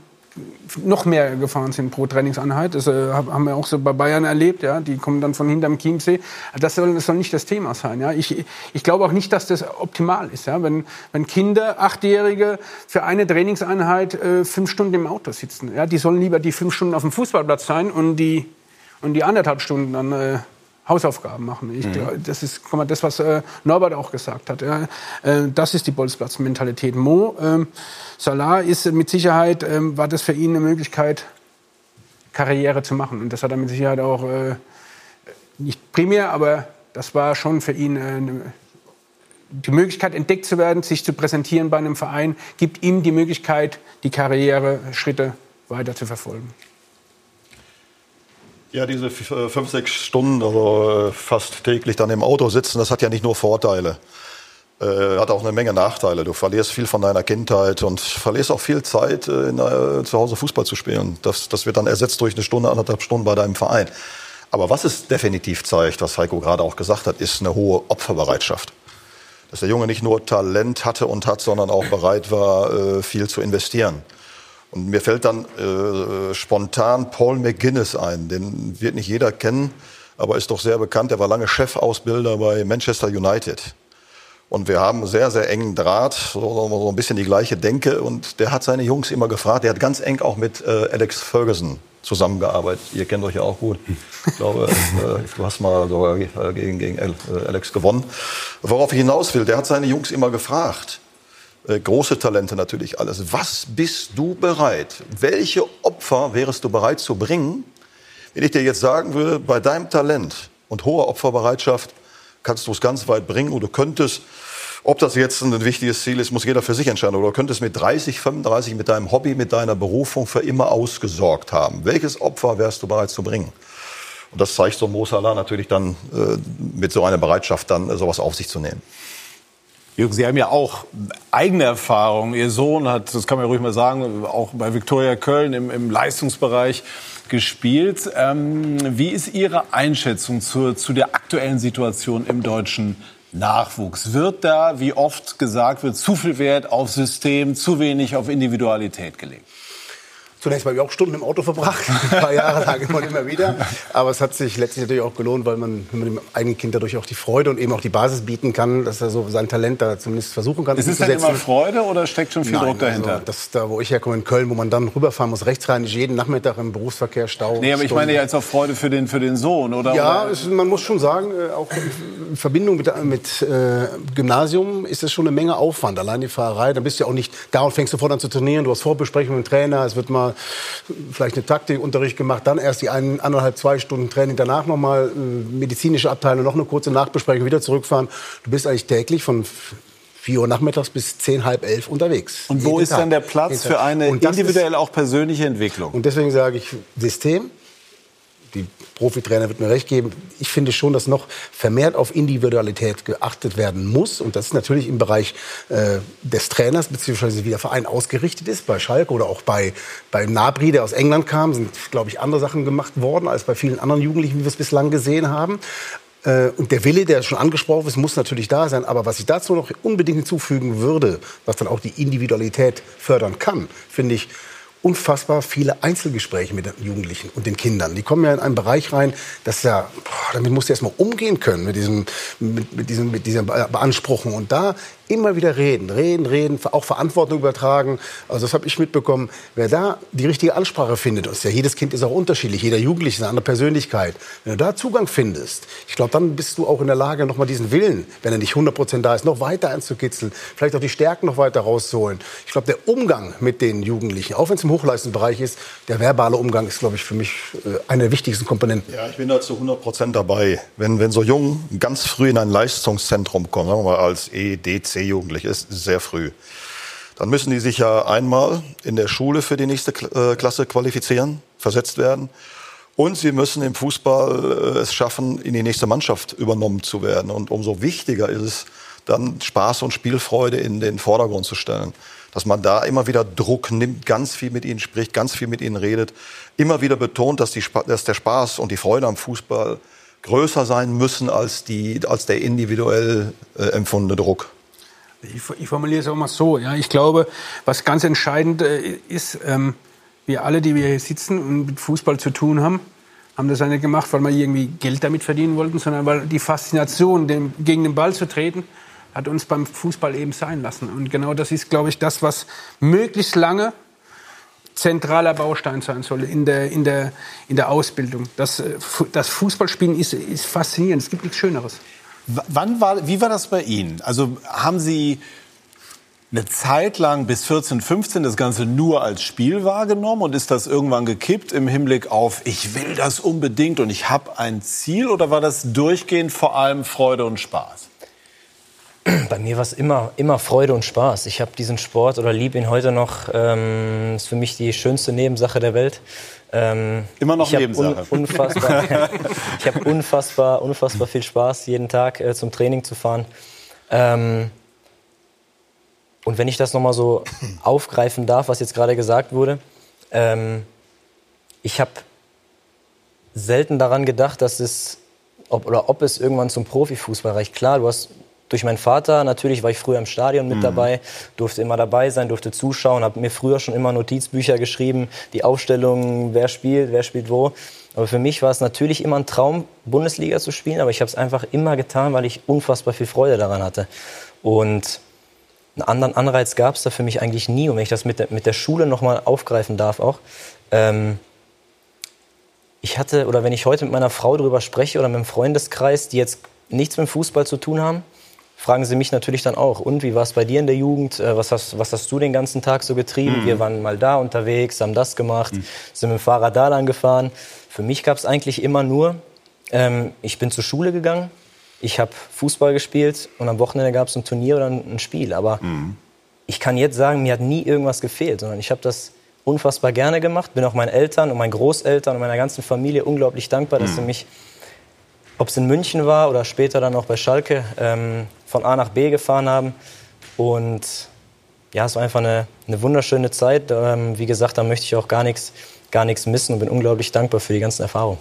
noch mehr gefahren sind pro Trainingseinheit. Das äh, haben wir auch so bei Bayern erlebt. Ja? Die kommen dann von hinterm Chiemsee. Das soll, das soll nicht das Thema sein. Ja? Ich, ich glaube auch nicht, dass das optimal ist. Ja? Wenn, wenn Kinder, Achtjährige, für eine Trainingseinheit äh, fünf Stunden im Auto sitzen. Ja? Die sollen lieber die fünf Stunden auf dem Fußballplatz sein und die und die anderthalb Stunden dann äh, Hausaufgaben machen. Ich, mhm. Das ist mal, das, was äh, Norbert auch gesagt hat. Ja. Äh, das ist die Bolzplatz-Mentalität. Mo ähm, Salah ist mit Sicherheit, ähm, war das für ihn eine Möglichkeit, Karriere zu machen. Und das hat er mit Sicherheit auch, äh, nicht primär, aber das war schon für ihn äh, die Möglichkeit, entdeckt zu werden, sich zu präsentieren bei einem Verein, gibt ihm die Möglichkeit, die Karriereschritte weiter zu verfolgen. Ja, diese äh, fünf, sechs Stunden, also äh, fast täglich dann im Auto sitzen, das hat ja nicht nur Vorteile. Äh, hat auch eine Menge Nachteile. Du verlierst viel von deiner Kindheit und verlierst auch viel Zeit, äh, in, äh, zu Hause Fußball zu spielen. Das, das wird dann ersetzt durch eine Stunde, anderthalb Stunden bei deinem Verein. Aber was es definitiv zeigt, was Heiko gerade auch gesagt hat, ist eine hohe Opferbereitschaft. Dass der Junge nicht nur Talent hatte und hat, sondern auch bereit war, äh, viel zu investieren. Und mir fällt dann äh, spontan Paul McGuinness ein. Den wird nicht jeder kennen, aber ist doch sehr bekannt. Er war lange Chefausbilder bei Manchester United. Und wir haben sehr, sehr engen Draht, so, so ein bisschen die gleiche Denke. Und der hat seine Jungs immer gefragt. Der hat ganz eng auch mit äh, Alex Ferguson zusammengearbeitet. Ihr kennt euch ja auch gut. Ich glaube, äh, du hast mal sogar gegen, gegen äh, Alex gewonnen. Worauf ich hinaus will, der hat seine Jungs immer gefragt äh, große Talente natürlich alles. Was bist du bereit? Welche Opfer wärst du bereit zu bringen, wenn ich dir jetzt sagen würde, bei deinem Talent und hoher Opferbereitschaft kannst du es ganz weit bringen du könntest, ob das jetzt ein wichtiges Ziel ist, muss jeder für sich entscheiden, oder könntest mit 30, 35 mit deinem Hobby, mit deiner Berufung für immer ausgesorgt haben. Welches Opfer wärst du bereit zu bringen? Und das zeigt so Mo Salah natürlich dann äh, mit so einer Bereitschaft dann äh, sowas auf sich zu nehmen. Jürgen, Sie haben ja auch eigene Erfahrungen. Ihr Sohn hat, das kann man ja ruhig mal sagen, auch bei Viktoria Köln im, im Leistungsbereich gespielt. Ähm, wie ist Ihre Einschätzung zur, zu der aktuellen Situation im deutschen Nachwuchs? Wird da, wie oft gesagt wird, zu viel Wert auf System, zu wenig auf Individualität gelegt? Zunächst mal auch Stunden im Auto verbracht, ein paar Jahre lang immer, immer wieder. Aber es hat sich letztlich natürlich auch gelohnt, weil man, man dem eigenen Kind dadurch auch die Freude und eben auch die Basis bieten kann, dass er so sein Talent da zumindest versuchen kann. Ist es denn immer Freude oder steckt schon viel Nein, Druck dahinter? Also das da, wo ich herkomme in Köln, wo man dann rüberfahren muss, rechtsrheinig jeden Nachmittag im Berufsverkehr Stau. Nee, aber ich meine jetzt auch Freude für den, für den Sohn, oder? Ja, es, man muss schon sagen, äh, auch in Verbindung mit, mit äh, Gymnasium ist es schon eine Menge Aufwand. Allein die Fahrerei, dann bist du ja auch nicht da und fängst sofort an zu trainieren. Du hast Vorbesprechungen mit dem Trainer, es wird mal vielleicht eine Taktikunterricht gemacht, dann erst die ein, anderthalb, zwei Stunden Training, danach nochmal äh, medizinische Abteilung, noch eine kurze Nachbesprechung, wieder zurückfahren. Du bist eigentlich täglich von 4 Uhr nachmittags bis 10, halb elf unterwegs. Und wo ist Tag. dann der Platz für eine individuell auch persönliche Entwicklung? Und deswegen sage ich System, die Profitrainer wird mir recht geben. Ich finde schon, dass noch vermehrt auf Individualität geachtet werden muss. Und das ist natürlich im Bereich äh, des Trainers, beziehungsweise wie der Verein ausgerichtet ist. Bei Schalke oder auch bei, bei Nabri, der aus England kam, sind, glaube ich, andere Sachen gemacht worden als bei vielen anderen Jugendlichen, wie wir es bislang gesehen haben. Äh, und der Wille, der schon angesprochen ist, muss natürlich da sein. Aber was ich dazu noch unbedingt hinzufügen würde, was dann auch die Individualität fördern kann, finde ich, unfassbar viele Einzelgespräche mit den Jugendlichen und den Kindern. Die kommen ja in einen Bereich rein, das ja, boah, damit musst du erst mal umgehen können, mit, diesem, mit, mit, diesem, mit dieser Beanspruchung. Und da immer wieder reden, reden, reden, auch Verantwortung übertragen. Also das habe ich mitbekommen. Wer da die richtige Ansprache findet, ist ja jedes Kind ist auch unterschiedlich, jeder Jugendliche ist eine andere Persönlichkeit. Wenn du da Zugang findest, ich glaube, dann bist du auch in der Lage, noch mal diesen Willen, wenn er nicht 100 Prozent da ist, noch weiter einzukitzeln, vielleicht auch die Stärken noch weiter rauszuholen. Ich glaube, der Umgang mit den Jugendlichen, auch wenn es im Hochleistungsbereich ist, der verbale Umgang ist, glaube ich, für mich äh, eine der wichtigsten Komponenten. Ja, ich bin da zu 100 Prozent dabei. Wenn, wenn so jung ganz früh in ein Leistungszentrum kommen, sagen wir mal als E, D, C jugendlich ist, sehr früh. Dann müssen die sich ja einmal in der Schule für die nächste äh, Klasse qualifizieren, versetzt werden. Und sie müssen im Fußball äh, es schaffen, in die nächste Mannschaft übernommen zu werden. Und umso wichtiger ist es, dann Spaß und Spielfreude in den Vordergrund zu stellen. Dass man da immer wieder Druck nimmt, ganz viel mit ihnen spricht, ganz viel mit ihnen redet, immer wieder betont, dass, die, dass der Spaß und die Freude am Fußball größer sein müssen als, die, als der individuell äh, empfundene Druck. Ich, ich formuliere es auch mal so. Ja, ich glaube, was ganz entscheidend äh, ist, ähm, wir alle, die wir hier sitzen und mit Fußball zu tun haben, haben das nicht gemacht, weil wir irgendwie Geld damit verdienen wollten, sondern weil die Faszination, dem, gegen den Ball zu treten, hat uns beim Fußball eben sein lassen. Und genau das ist, glaube ich, das, was möglichst lange zentraler Baustein sein soll in der, in der, in der Ausbildung. Das, äh, das Fußballspielen ist, ist faszinierend. Es gibt nichts Schöneres. Wann war, wie war das bei Ihnen? Also haben Sie eine Zeit lang bis 14, 15 das Ganze nur als Spiel wahrgenommen und ist das irgendwann gekippt im Hinblick auf, ich will das unbedingt und ich habe ein Ziel oder war das durchgehend vor allem Freude und Spaß? Bei mir war es immer, immer Freude und Spaß. Ich habe diesen Sport oder liebe ihn heute noch. Ähm, ist für mich die schönste Nebensache der Welt. Ähm, immer noch ich Nebensache. Un unfassbar, ich habe unfassbar, unfassbar viel Spaß, jeden Tag äh, zum Training zu fahren. Ähm, und wenn ich das nochmal so aufgreifen darf, was jetzt gerade gesagt wurde, ähm, ich habe selten daran gedacht, dass es ob, oder ob es irgendwann zum Profifußball reicht. Klar, du hast durch meinen Vater, natürlich war ich früher im Stadion mit mhm. dabei, durfte immer dabei sein, durfte zuschauen, habe mir früher schon immer Notizbücher geschrieben, die Aufstellungen, wer spielt, wer spielt wo. Aber für mich war es natürlich immer ein Traum, Bundesliga zu spielen, aber ich habe es einfach immer getan, weil ich unfassbar viel Freude daran hatte. Und einen anderen Anreiz gab es da für mich eigentlich nie. Und wenn ich das mit der, mit der Schule nochmal aufgreifen darf auch, ähm, ich hatte, oder wenn ich heute mit meiner Frau darüber spreche oder mit einem Freundeskreis, die jetzt nichts mit dem Fußball zu tun haben, fragen sie mich natürlich dann auch, und wie war es bei dir in der Jugend? Äh, was hast, was hast du den ganzen Tag so getrieben? Mhm. Wir waren mal da unterwegs, haben das gemacht, mhm. sind mit dem Fahrrad da lang gefahren. Für mich gab es eigentlich immer nur, ähm, ich bin zur Schule gegangen, ich habe Fußball gespielt und am Wochenende gab es ein Turnier oder ein Spiel. Aber mhm. ich kann jetzt sagen, mir hat nie irgendwas gefehlt, sondern ich habe das unfassbar gerne gemacht. Bin auch meinen Eltern und meinen Großeltern und meiner ganzen Familie unglaublich dankbar, dass sie mhm. mich ob es in München war oder später dann auch bei Schalke, ähm, von A nach B gefahren haben. Und ja, es war einfach eine, eine wunderschöne Zeit. Ähm, wie gesagt, da möchte ich auch gar nichts gar missen und bin unglaublich dankbar für die ganzen Erfahrungen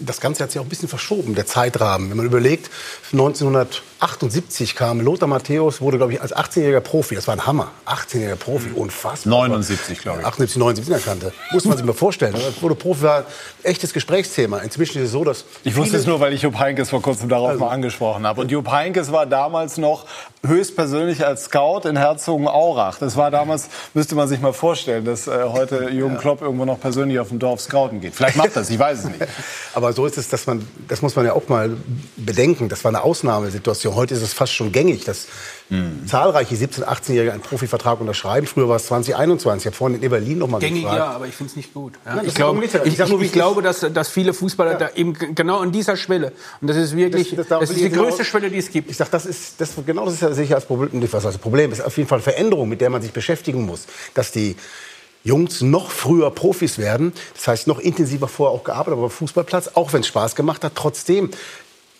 das Ganze hat sich auch ein bisschen verschoben, der Zeitrahmen. Wenn man überlegt, 1978 kam Lothar Matthäus, wurde, glaube ich, als 18-jähriger Profi, das war ein Hammer, 18-jähriger Profi, mhm. unfassbar. 79, glaube ich. 78, 79 erkannte. Muss man sich mal vorstellen. Das wurde Profi, war ein echtes Gesprächsthema. Inzwischen ist es so, dass Ich wusste es nur, weil ich Jupp Heynckes vor kurzem darauf also, mal angesprochen habe. Und Jupp Heynckes war damals noch höchstpersönlich als Scout in Herzogenaurach. Das war damals, müsste man sich mal vorstellen, dass äh, heute Jürgen Klopp irgendwo noch persönlich auf dem Dorf scouten geht. Vielleicht macht das, ich weiß es nicht. Aber so ist es, dass man, das muss man ja auch mal bedenken. Das war eine Ausnahmesituation. Heute ist es fast schon gängig, dass mhm. zahlreiche 17-, 18-Jährige einen Profivertrag unterschreiben. Früher war es 2021. Ich habe vorhin in Berlin noch mal gängig, gefragt. ja, aber ich finde es nicht gut. Ja, Nein, ich, glaub, ich, ich, ich glaube, dass, dass viele Fußballer ja. da eben genau an dieser Schwelle und das ist wirklich, das, das, das ist die genau, größte Schwelle, die es gibt. Ich sage, das ist das, genau das ist ja sicher als Problem. Was als Problem ist auf jeden Fall Veränderung, mit der man sich beschäftigen muss, dass die Jungs noch früher Profis werden. Das heißt, noch intensiver vorher auch gearbeitet aber Fußballplatz, auch wenn es Spaß gemacht hat. Trotzdem,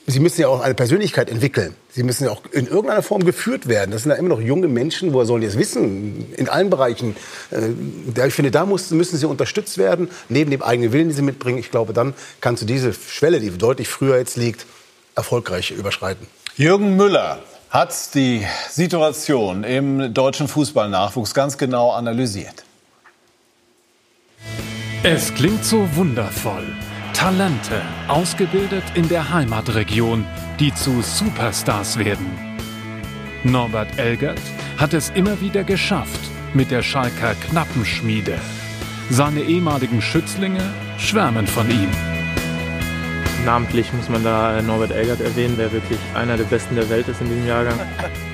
sie müssen ja auch eine Persönlichkeit entwickeln. Sie müssen ja auch in irgendeiner Form geführt werden. Das sind ja immer noch junge Menschen, woher sollen die es wissen? In allen Bereichen. Äh, ich finde, da müssen sie unterstützt werden, neben dem eigenen Willen, den sie mitbringen. Ich glaube, dann kannst du diese Schwelle, die deutlich früher jetzt liegt, erfolgreich überschreiten. Jürgen Müller hat die Situation im deutschen Fußballnachwuchs ganz genau analysiert. Es klingt so wundervoll. Talente, ausgebildet in der Heimatregion, die zu Superstars werden. Norbert Elgert hat es immer wieder geschafft mit der Schalker Knappenschmiede. Seine ehemaligen Schützlinge schwärmen von ihm. Namentlich muss man da Norbert Elgert erwähnen, der wirklich einer der Besten der Welt ist in diesem Jahrgang.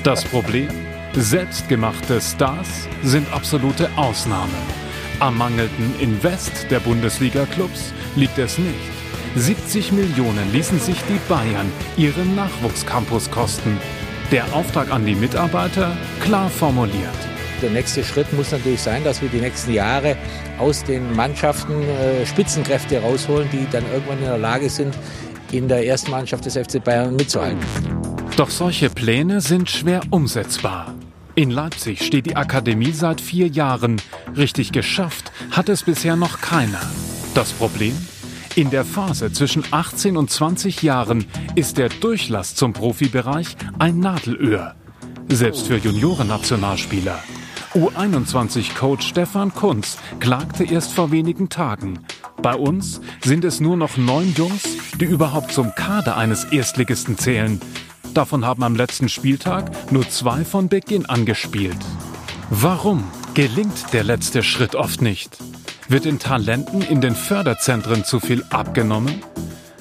Das Problem? Selbstgemachte Stars sind absolute Ausnahmen. Am mangelnden Invest der Bundesliga-Clubs liegt es nicht. 70 Millionen ließen sich die Bayern ihren Nachwuchscampus kosten. Der Auftrag an die Mitarbeiter klar formuliert. der nächste Schritt muss natürlich sein, dass wir die nächsten Jahre aus den Mannschaften äh, Spitzenkräfte rausholen, die dann irgendwann in der Lage sind, in der ersten Mannschaft des FC Bayern mitzuhalten. Doch solche Pläne sind schwer umsetzbar. In Leipzig steht die Akademie seit vier Jahren. Richtig geschafft hat es bisher noch keiner. Das Problem? In der Phase zwischen 18 und 20 Jahren ist der Durchlass zum Profibereich ein Nadelöhr. Selbst für Juniorennationalspieler. U21-Coach Stefan Kunz klagte erst vor wenigen Tagen. Bei uns sind es nur noch neun Jungs, die überhaupt zum Kader eines Erstligisten zählen. Davon haben am letzten Spieltag nur zwei von Beginn an gespielt. Warum gelingt der letzte Schritt oft nicht? Wird den Talenten in den Förderzentren zu viel abgenommen?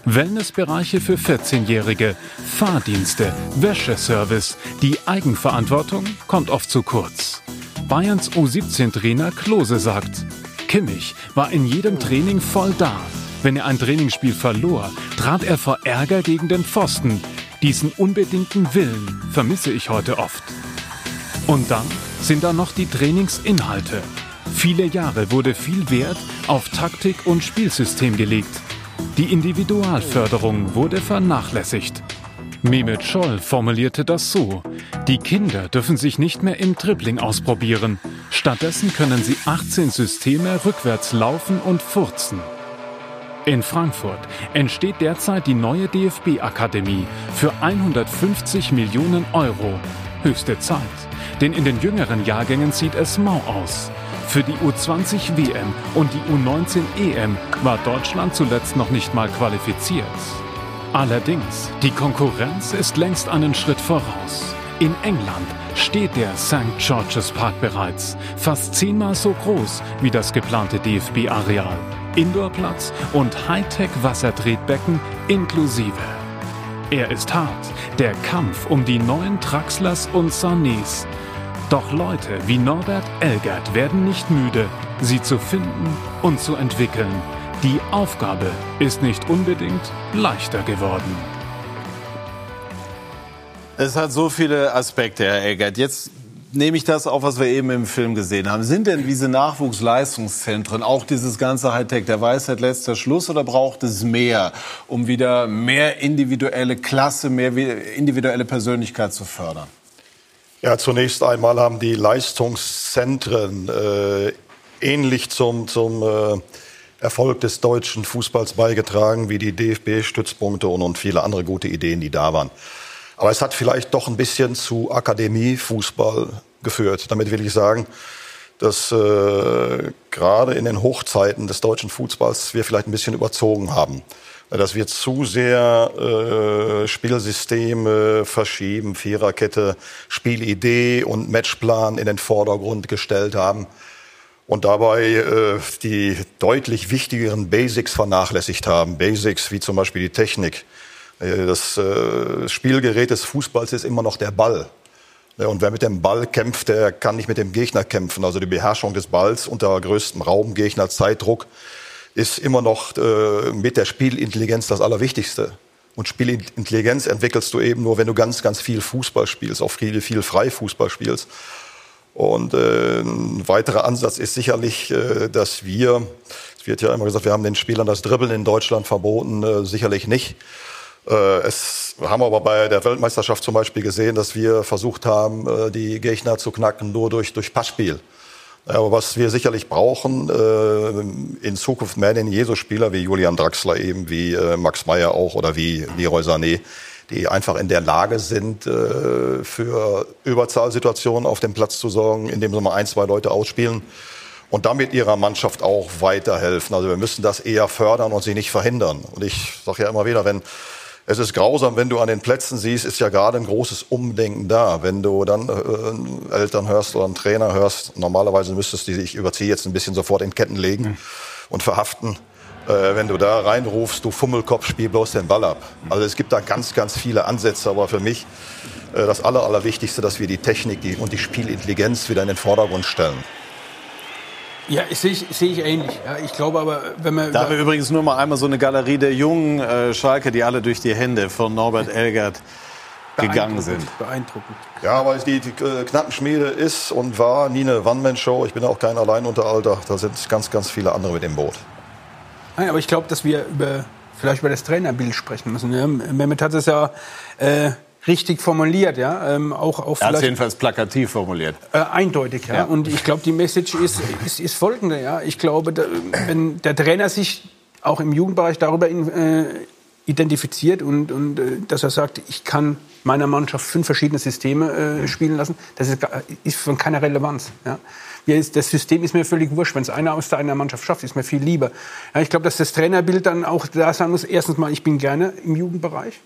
Wellnessbereiche für 14-Jährige, Fahrdienste, Wäscheservice, die Eigenverantwortung kommt oft zu kurz. Bayerns U17-Trainer Klose sagt, Kimmich war in jedem Training voll da. Wenn er ein Trainingsspiel verlor, trat er vor Ärger gegen den Pfosten. Diesen unbedingten Willen vermisse ich heute oft. Und dann sind da noch die Trainingsinhalte. Viele Jahre wurde viel Wert auf Taktik und Spielsystem gelegt. Die Individualförderung wurde vernachlässigt. Mehmet Scholl formulierte das so. Die Kinder dürfen sich nicht mehr im Tripling ausprobieren. Stattdessen können sie 18 Systeme rückwärts laufen und furzen. In Frankfurt entsteht derzeit die neue DFB-Akademie für 150 Millionen Euro. Höchste Zeit, denn in den jüngeren Jahrgängen sieht es mau aus. Für die U20 WM und die U19 EM war Deutschland zuletzt noch nicht mal qualifiziert. Allerdings, die Konkurrenz ist längst einen Schritt voraus. In England steht der St. George's Park bereits, fast zehnmal so groß wie das geplante DFB-Areal. Indoorplatz und Hightech-Wassertretbecken inklusive. Er ist hart, der Kampf um die neuen Traxlers und Sanés. Doch Leute wie Norbert Elgert werden nicht müde, sie zu finden und zu entwickeln. Die Aufgabe ist nicht unbedingt leichter geworden. Es hat so viele Aspekte, Herr Elgert. Jetzt nehme ich das auf, was wir eben im Film gesehen haben. Sind denn diese Nachwuchsleistungszentren, auch dieses ganze Hightech, der Weisheit letzter Schluss oder braucht es mehr, um wieder mehr individuelle Klasse, mehr individuelle Persönlichkeit zu fördern? Ja, zunächst einmal haben die Leistungszentren äh, ähnlich zum, zum äh, Erfolg des deutschen Fußballs beigetragen, wie die DFB-Stützpunkte und, und viele andere gute Ideen, die da waren. Aber es hat vielleicht doch ein bisschen zu Akademiefußball geführt. Damit will ich sagen, dass äh, gerade in den Hochzeiten des deutschen Fußballs wir vielleicht ein bisschen überzogen haben. Dass wir zu sehr äh, Spielsysteme verschieben, Viererkette, Spielidee und Matchplan in den Vordergrund gestellt haben und dabei äh, die deutlich wichtigeren Basics vernachlässigt haben. Basics wie zum Beispiel die Technik, das äh, Spielgerät des Fußballs ist immer noch der Ball. Und wer mit dem Ball kämpft, der kann nicht mit dem Gegner kämpfen. Also die Beherrschung des Balls unter größtem Raum, Gegner, Zeitdruck ist immer noch äh, mit der Spielintelligenz das Allerwichtigste. Und Spielintelligenz entwickelst du eben nur, wenn du ganz, ganz viel Fußball spielst, auch viel, viel Freifußball spielst. Und äh, ein weiterer Ansatz ist sicherlich, äh, dass wir, es wird ja immer gesagt, wir haben den Spielern das Dribbeln in Deutschland verboten, äh, sicherlich nicht. Äh, es haben aber bei der Weltmeisterschaft zum Beispiel gesehen, dass wir versucht haben, äh, die Gegner zu knacken nur durch, durch Passspiel. Aber was wir sicherlich brauchen, äh, in Zukunft mehr denn je so Spieler wie Julian Draxler eben, wie Max Meyer auch oder wie Leroy Sané, die einfach in der Lage sind, für Überzahlsituationen auf dem Platz zu sorgen, indem sie mal ein, zwei Leute ausspielen und damit ihrer Mannschaft auch weiterhelfen. Also wir müssen das eher fördern und sie nicht verhindern. Und ich sage ja immer wieder, wenn es ist grausam, wenn du an den Plätzen siehst, ist ja gerade ein großes Umdenken da. Wenn du dann äh, Eltern hörst oder einen Trainer hörst, normalerweise müsstest du dich, überziehe jetzt ein bisschen, sofort in Ketten legen mhm. und verhaften. Äh, wenn du da reinrufst, du Fummelkopf, spiel bloß den Ball ab. Also es gibt da ganz, ganz viele Ansätze, aber für mich äh, das Aller, Allerwichtigste, dass wir die Technik die, und die Spielintelligenz wieder in den Vordergrund stellen. Ja, sehe ich, seh ich ähnlich. Ja, ich glaube aber, wenn man. Da haben wir übrigens nur mal einmal so eine Galerie der jungen äh, Schalke, die alle durch die Hände von Norbert Elgert gegangen sind. Beeindruckend. Ja, weil die, die äh, Knappenschmiede ist und war nie eine One-Man-Show. Ich bin auch kein Alleinunteralter. Da sind ganz, ganz viele andere mit dem Boot. Nein, aber ich glaube, dass wir über, vielleicht über das Trainerbild sprechen müssen. Ja? Mehmet hat es ja äh, richtig formuliert, ja, ähm, auch, auch er hat jedenfalls plakativ formuliert. Äh, eindeutig, ja. ja. Und ich glaube, die Message ist, ist, ist folgende, ja. Ich glaube, da, wenn der Trainer sich auch im Jugendbereich darüber in, äh, identifiziert und, und äh, dass er sagt, ich kann meiner Mannschaft fünf verschiedene Systeme äh, spielen lassen, das ist, ist von keiner Relevanz. Ja. Das System ist mir völlig wurscht. Wenn es einer aus einer Mannschaft schafft, ist mir viel lieber. Ja, ich glaube, dass das Trainerbild dann auch da sein muss. Erstens mal, ich bin gerne im Jugendbereich.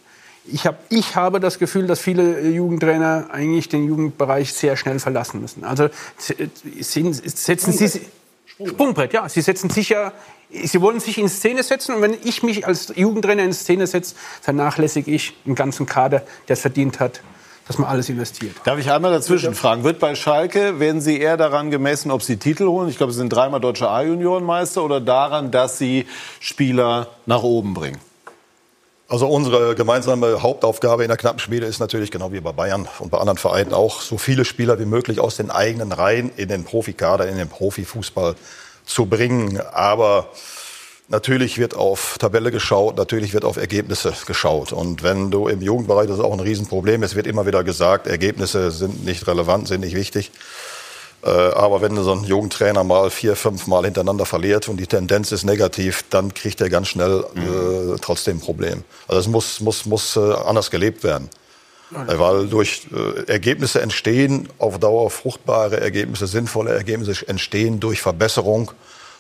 Ich, hab, ich habe das Gefühl, dass viele Jugendtrainer eigentlich den Jugendbereich sehr schnell verlassen müssen. Also sind, setzen sie Sprungbrett, ja. Sie setzen sich ja, sie wollen sich in Szene setzen und wenn ich mich als Jugendtrainer in Szene setze, vernachlässige ich einen ganzen Kader, der es verdient hat, dass man alles investiert. Darf ich einmal dazwischen fragen? Wird bei Schalke, werden Sie eher daran gemessen, ob Sie Titel holen? Ich glaube, Sie sind dreimal deutscher A-Juniorenmeister oder daran, dass Sie Spieler nach oben bringen? Also unsere gemeinsame Hauptaufgabe in der knappen Schmiede ist natürlich genau wie bei Bayern und bei anderen Vereinen auch, so viele Spieler wie möglich aus den eigenen Reihen in den Profikader, in den Profifußball zu bringen. Aber natürlich wird auf Tabelle geschaut, natürlich wird auf Ergebnisse geschaut. Und wenn du im Jugendbereich, das ist auch ein Riesenproblem, es wird immer wieder gesagt, Ergebnisse sind nicht relevant, sind nicht wichtig. Äh, aber wenn so ein Jugendtrainer mal vier, fünf Mal hintereinander verliert und die Tendenz ist negativ, dann kriegt er ganz schnell mhm. äh, trotzdem ein Problem. Also es muss, muss, muss äh, anders gelebt werden. Äh, weil durch äh, Ergebnisse entstehen, auf Dauer fruchtbare Ergebnisse, sinnvolle Ergebnisse entstehen durch Verbesserung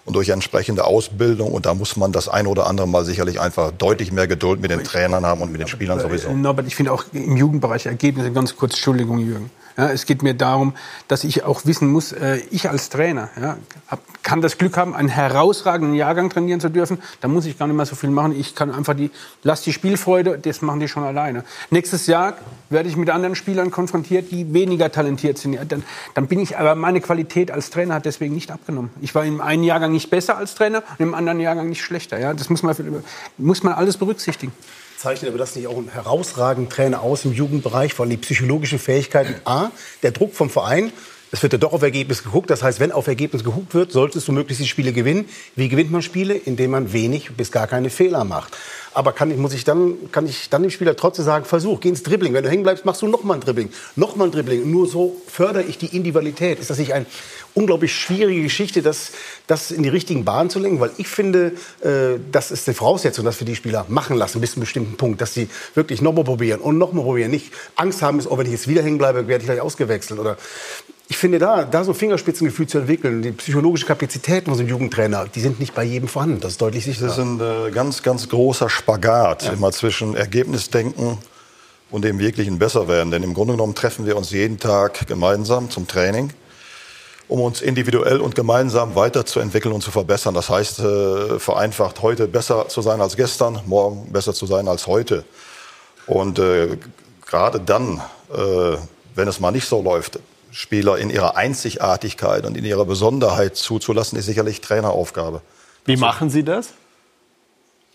und durch entsprechende Ausbildung. Und da muss man das ein oder andere Mal sicherlich einfach deutlich mehr Geduld mit den Trainern haben und mit den Spielern sowieso. Norbert, ich finde auch im Jugendbereich Ergebnisse, ganz kurz, Entschuldigung, Jürgen. Ja, es geht mir darum, dass ich auch wissen muss, äh, ich als Trainer ja, hab, kann das Glück haben, einen herausragenden Jahrgang trainieren zu dürfen. Da muss ich gar nicht mehr so viel machen. Ich kann einfach die, lass die Spielfreude, das machen die schon alleine. Nächstes Jahr werde ich mit anderen Spielern konfrontiert, die weniger talentiert sind. Ja, dann, dann bin ich, aber meine Qualität als Trainer hat deswegen nicht abgenommen. Ich war im einen Jahrgang nicht besser als Trainer und im anderen Jahrgang nicht schlechter. Ja, das muss man, muss man alles berücksichtigen zeichnet aber das nicht auch einen herausragenden Trainer aus im Jugendbereich, vor allem die psychologischen Fähigkeiten? A, der Druck vom Verein, es wird ja doch auf Ergebnis geguckt. Das heißt, wenn auf Ergebnis geguckt wird, solltest du möglichst die Spiele gewinnen. Wie gewinnt man Spiele? Indem man wenig bis gar keine Fehler macht. Aber kann ich, muss ich dann, kann ich dann dem Spieler trotzdem sagen, versuch, geh ins Dribbling. Wenn du hängen bleibst, machst du noch mal ein Dribbling. Noch mal ein Dribbling. Nur so fördere ich die Individualität. Ist das nicht eine unglaublich schwierige Geschichte, das, das in die richtigen Bahnen zu lenken? Weil ich finde, äh, das ist die Voraussetzung, dass wir die Spieler machen lassen bis zu einem bestimmten Punkt. Dass sie wirklich noch mal probieren und noch mal probieren. Nicht Angst haben, ist, oh, wenn ich jetzt wieder hängen bleibe, werde ich gleich ausgewechselt. Oder ich finde, da, da so ein Fingerspitzengefühl zu entwickeln, die psychologische Kapazitäten von so einem Jugendtrainer, die sind nicht bei jedem vorhanden. Das ist deutlich sichtbar. Das ist ein äh, ganz, ganz großer Spagat ja. immer zwischen Ergebnisdenken und dem wirklichen Besserwerden. Denn im Grunde genommen treffen wir uns jeden Tag gemeinsam zum Training, um uns individuell und gemeinsam weiterzuentwickeln und zu verbessern. Das heißt, äh, vereinfacht heute besser zu sein als gestern, morgen besser zu sein als heute. Und äh, gerade dann, äh, wenn es mal nicht so läuft, Spieler in ihrer Einzigartigkeit und in ihrer Besonderheit zuzulassen, ist sicherlich Traineraufgabe. Wie machen Sie das?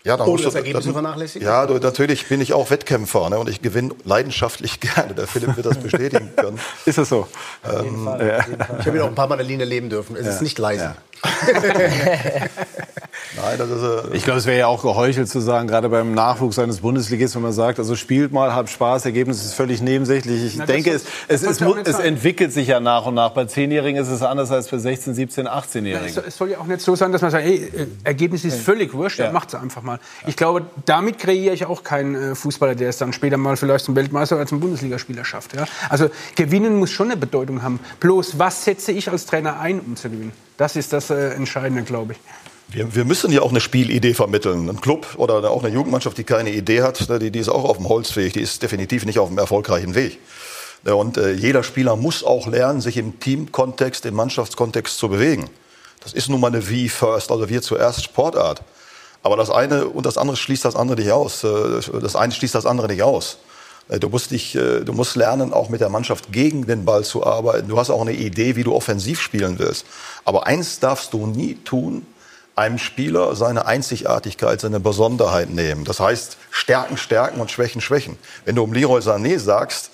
Ja, dann Ohne das Ergebnis zu vernachlässigen? Ja, natürlich bin ich auch Wettkämpfer ne, und ich gewinne leidenschaftlich gerne. Der Philipp wird das bestätigen können. ist das so? Ähm, ja. Ich habe ihn auch ein paar Mal in der Linie leben dürfen. Es ja. ist nicht leise. Nein, das ist, äh ich glaube, es wäre ja auch geheuchelt zu sagen, gerade beim Nachwuchs eines Bundesligisten, wenn man sagt, also spielt mal, habt Spaß, Ergebnis ist völlig nebensächlich. Ich Na, denke, es, es, es, es entwickelt sich ja nach und nach. Bei Zehnjährigen ist es anders als bei 16, 17, 18-Jährigen. Ja, es, soll ja auch nicht so sein, dass man sagt, hey, äh, Ergebnis ist völlig wurscht, ja. macht es einfach mal. Ich glaube, damit kreiere ich auch keinen äh, Fußballer, der es dann später mal vielleicht zum Weltmeister oder zum Bundesligaspieler schafft. Ja? Also gewinnen muss schon eine Bedeutung haben. Bloß, was setze ich als Trainer ein, um zu gewinnen? Das ist das äh, Entscheidende, glaube ich. Wir, wir, müssen ja auch eine Spielidee vermitteln. Ein Club oder auch eine Jugendmannschaft, die keine Idee hat, ne, die, die ist auch auf dem Holzweg, die ist definitiv nicht auf dem erfolgreichen Weg. Und äh, jeder Spieler muss auch lernen, sich im Teamkontext, im Mannschaftskontext zu bewegen. Das ist nun mal eine wie first, also wir zuerst Sportart. Aber das eine und das andere schließt das andere nicht aus. Äh, das eine schließt das andere nicht aus. Äh, du musst, dich, äh, du musst lernen, auch mit der Mannschaft gegen den Ball zu arbeiten. Du hast auch eine Idee, wie du offensiv spielen willst. Aber eins darfst du nie tun, einem Spieler seine Einzigartigkeit, seine Besonderheit nehmen. Das heißt, Stärken, Stärken und Schwächen, Schwächen. Wenn du um Leroy Sané sagst,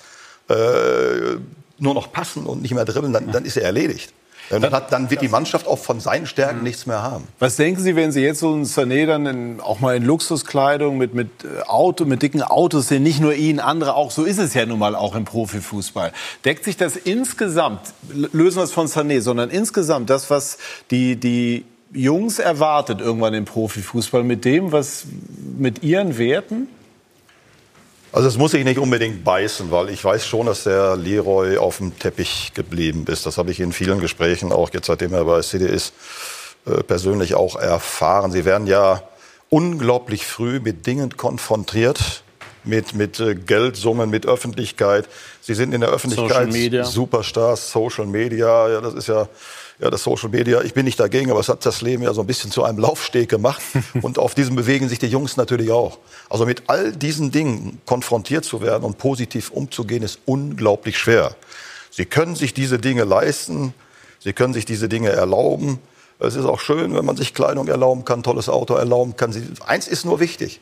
äh, nur noch passen und nicht mehr dribbeln, dann, dann ist er erledigt. Dann, hat, dann, wird die Mannschaft auch von seinen Stärken nichts mehr haben. Was denken Sie, wenn Sie jetzt so einen Sané dann in, auch mal in Luxuskleidung mit, mit äh, Auto, mit dicken Autos sehen, nicht nur ihn, andere auch, so ist es ja nun mal auch im Profifußball. Deckt sich das insgesamt, lösen wir es von Sané, sondern insgesamt das, was die, die Jungs erwartet irgendwann im Profifußball mit dem, was mit ihren Werten? Also es muss ich nicht unbedingt beißen, weil ich weiß schon, dass der Leroy auf dem Teppich geblieben ist. Das habe ich in vielen Gesprächen, auch jetzt seitdem er bei City ist, äh, persönlich auch erfahren. Sie werden ja unglaublich früh mit Dingen konfrontiert, mit, mit äh, Geldsummen, mit Öffentlichkeit. Sie sind in der Öffentlichkeit Social Media. Superstars, Social Media, ja, das ist ja ja, das Social Media, ich bin nicht dagegen, aber es hat das Leben ja so ein bisschen zu einem Laufsteg gemacht. Und auf diesem bewegen sich die Jungs natürlich auch. Also mit all diesen Dingen konfrontiert zu werden und positiv umzugehen, ist unglaublich schwer. Sie können sich diese Dinge leisten, sie können sich diese Dinge erlauben. Es ist auch schön, wenn man sich Kleidung erlauben kann, tolles Auto erlauben kann. Eins ist nur wichtig,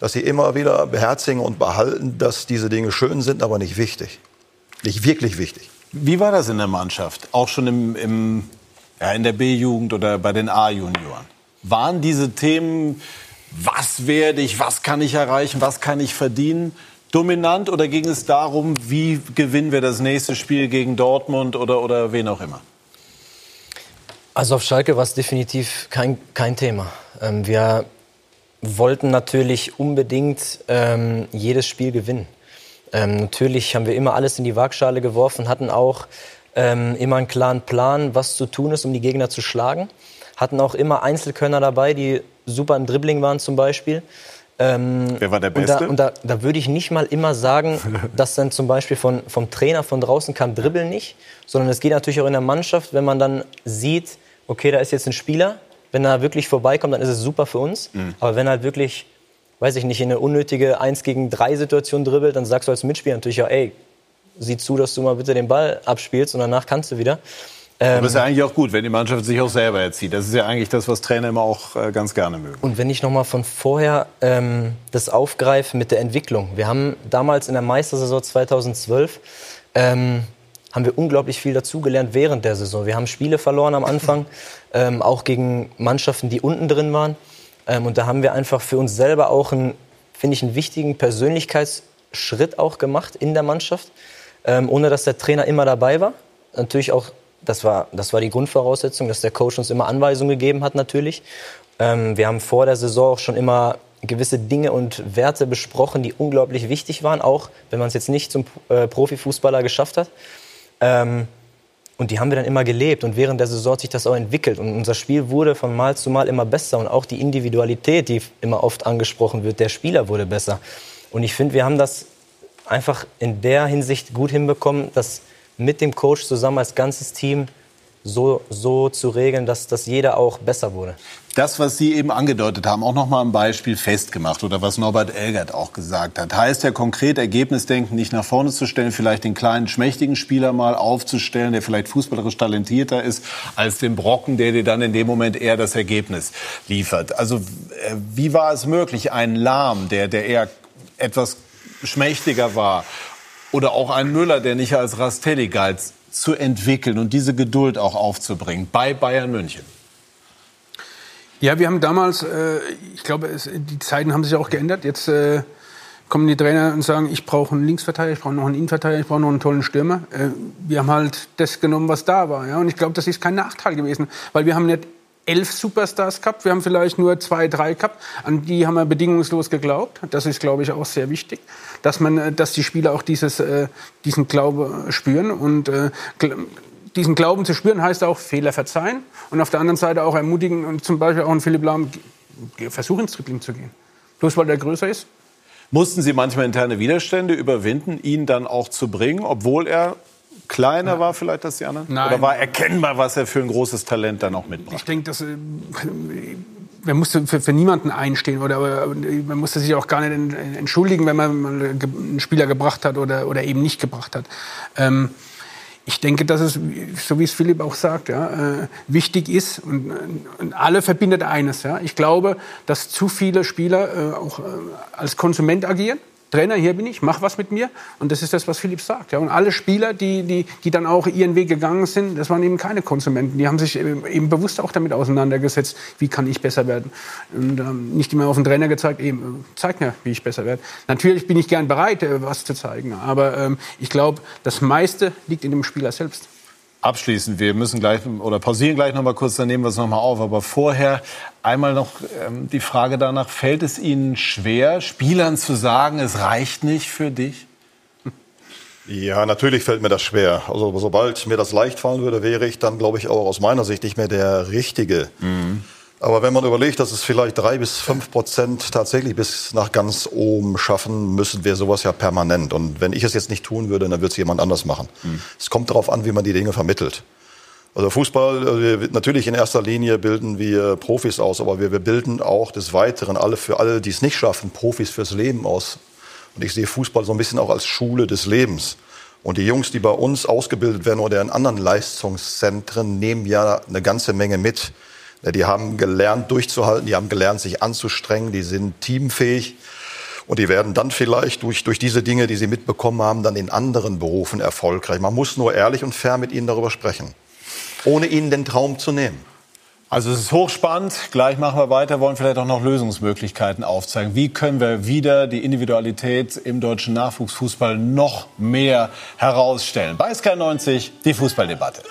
dass sie immer wieder beherzigen und behalten, dass diese Dinge schön sind, aber nicht wichtig. Nicht wirklich wichtig. Wie war das in der Mannschaft? Auch schon im, im ja, in der B-Jugend oder bei den A-Junioren? Waren diese Themen, was werde ich, was kann ich erreichen, was kann ich verdienen, dominant oder ging es darum, wie gewinnen wir das nächste Spiel gegen Dortmund oder, oder wen auch immer? Also auf Schalke war es definitiv kein, kein Thema. Ähm, wir wollten natürlich unbedingt ähm, jedes Spiel gewinnen. Ähm, natürlich haben wir immer alles in die Waagschale geworfen, hatten auch ähm, immer einen klaren Plan, was zu tun ist, um die Gegner zu schlagen. Hatten auch immer Einzelkönner dabei, die super im Dribbling waren zum Beispiel. Ähm, Wer war der Beste? Und, da, und da, da, würde ich nicht mal immer sagen, dass dann zum Beispiel von, vom Trainer von draußen kam Dribbeln nicht, sondern es geht natürlich auch in der Mannschaft, wenn man dann sieht, okay, da ist jetzt ein Spieler, wenn er wirklich vorbeikommt, dann ist es super für uns. Mhm. Aber wenn er halt wirklich weiß ich nicht, in eine unnötige 1 gegen 3 Situation dribbelt, dann sagst du als Mitspieler natürlich ja, ey, sieh zu, dass du mal bitte den Ball abspielst und danach kannst du wieder. Ähm, Aber ist ja eigentlich auch gut, wenn die Mannschaft sich auch selber erzieht. Das ist ja eigentlich das, was Trainer immer auch äh, ganz gerne mögen. Und wenn ich noch mal von vorher ähm, das aufgreife mit der Entwicklung. Wir haben damals in der Meistersaison 2012 ähm, haben wir unglaublich viel dazugelernt während der Saison. Wir haben Spiele verloren am Anfang, ähm, auch gegen Mannschaften, die unten drin waren. Ähm, und da haben wir einfach für uns selber auch einen, finde ich, einen wichtigen Persönlichkeitsschritt auch gemacht in der Mannschaft, ähm, ohne dass der Trainer immer dabei war. Natürlich auch, das war, das war die Grundvoraussetzung, dass der Coach uns immer Anweisungen gegeben hat natürlich. Ähm, wir haben vor der Saison auch schon immer gewisse Dinge und Werte besprochen, die unglaublich wichtig waren, auch wenn man es jetzt nicht zum äh, Profifußballer geschafft hat. Ähm, und die haben wir dann immer gelebt. Und während der Saison hat sich das auch entwickelt. Und unser Spiel wurde von Mal zu Mal immer besser. Und auch die Individualität, die immer oft angesprochen wird, der Spieler wurde besser. Und ich finde, wir haben das einfach in der Hinsicht gut hinbekommen, dass mit dem Coach zusammen als ganzes Team so, so zu regeln, dass, dass jeder auch besser wurde das, was Sie eben angedeutet haben, auch noch mal ein Beispiel festgemacht oder was Norbert Elgert auch gesagt hat. Heißt ja konkret, Ergebnisdenken nicht nach vorne zu stellen, vielleicht den kleinen, schmächtigen Spieler mal aufzustellen, der vielleicht fußballerisch talentierter ist, als den Brocken, der dir dann in dem Moment eher das Ergebnis liefert. Also äh, wie war es möglich, einen Lahm, der, der eher etwas schmächtiger war, oder auch einen Müller, der nicht als Rastelli galt, zu entwickeln und diese Geduld auch aufzubringen bei Bayern München? Ja, wir haben damals, äh, ich glaube, es, die Zeiten haben sich auch geändert. Jetzt äh, kommen die Trainer und sagen, ich brauche einen Linksverteidiger, ich brauche noch einen Innenverteidiger, ich brauche noch einen tollen Stürmer. Äh, wir haben halt das genommen, was da war. Ja? Und ich glaube, das ist kein Nachteil gewesen, weil wir haben nicht elf Superstars gehabt, wir haben vielleicht nur zwei, drei gehabt. An die haben wir bedingungslos geglaubt. Das ist, glaube ich, auch sehr wichtig, dass man, äh, dass die Spieler auch dieses, äh, diesen Glaube spüren und äh, diesen Glauben zu spüren, heißt auch Fehler verzeihen und auf der anderen Seite auch ermutigen und zum Beispiel auch einen Philipp Lahm, versuchen ins Dribbling zu gehen. Bloß weil der größer ist. Mussten Sie manchmal interne Widerstände überwinden, ihn dann auch zu bringen, obwohl er kleiner Nein. war vielleicht als die anderen? Nein. Oder war erkennbar, was er für ein großes Talent dann auch mitbringt? Ich denke, dass äh, man musste für, für, niemanden einstehen oder man musste sich auch gar nicht entschuldigen, wenn man einen Spieler gebracht hat oder, oder eben nicht gebracht hat. Ähm, ich denke, dass es, so wie es Philipp auch sagt, ja, äh, wichtig ist und, und, alle verbindet eines. Ja. Ich glaube, dass zu viele Spieler äh, auch äh, als Konsument agieren Trainer, hier bin ich, mach was mit mir. Und das ist das, was Philipp sagt. Ja. Und alle Spieler, die, die, die dann auch ihren Weg gegangen sind, das waren eben keine Konsumenten. Die haben sich eben bewusst auch damit auseinandergesetzt, wie kann ich besser werden. Und ähm, nicht immer auf den Trainer gezeigt, eben, zeig mir, wie ich besser werde. Natürlich bin ich gern bereit, äh, was zu zeigen. Aber ähm, ich glaube, das meiste liegt in dem Spieler selbst abschließend, wir müssen gleich oder pausieren gleich noch mal kurz, dann nehmen wir es noch mal auf. Aber vorher einmal noch ähm, die Frage danach: Fällt es Ihnen schwer, Spielern zu sagen, es reicht nicht für dich? Ja, natürlich fällt mir das schwer. Also sobald mir das leicht fallen würde, wäre ich dann, glaube ich, auch aus meiner Sicht nicht mehr der Richtige. Mhm. Aber wenn man überlegt, dass es vielleicht drei bis fünf Prozent tatsächlich bis nach ganz oben schaffen, müssen wir sowas ja permanent. Und wenn ich es jetzt nicht tun würde, dann wird es jemand anders machen. Mhm. Es kommt darauf an, wie man die Dinge vermittelt. Also Fußball, also natürlich in erster Linie bilden wir Profis aus, aber wir, wir bilden auch des Weiteren alle für alle, die es nicht schaffen, Profis fürs Leben aus. Und ich sehe Fußball so ein bisschen auch als Schule des Lebens. Und die Jungs, die bei uns ausgebildet werden oder in anderen Leistungszentren, nehmen ja eine ganze Menge mit. Die haben gelernt, durchzuhalten, die haben gelernt, sich anzustrengen, die sind teamfähig. Und die werden dann vielleicht durch, durch diese Dinge, die sie mitbekommen haben, dann in anderen Berufen erfolgreich. Man muss nur ehrlich und fair mit ihnen darüber sprechen, ohne ihnen den Traum zu nehmen. Also es ist hochspannend. Gleich machen wir weiter, wollen vielleicht auch noch Lösungsmöglichkeiten aufzeigen. Wie können wir wieder die Individualität im deutschen Nachwuchsfußball noch mehr herausstellen? Bei SK90 die Fußballdebatte.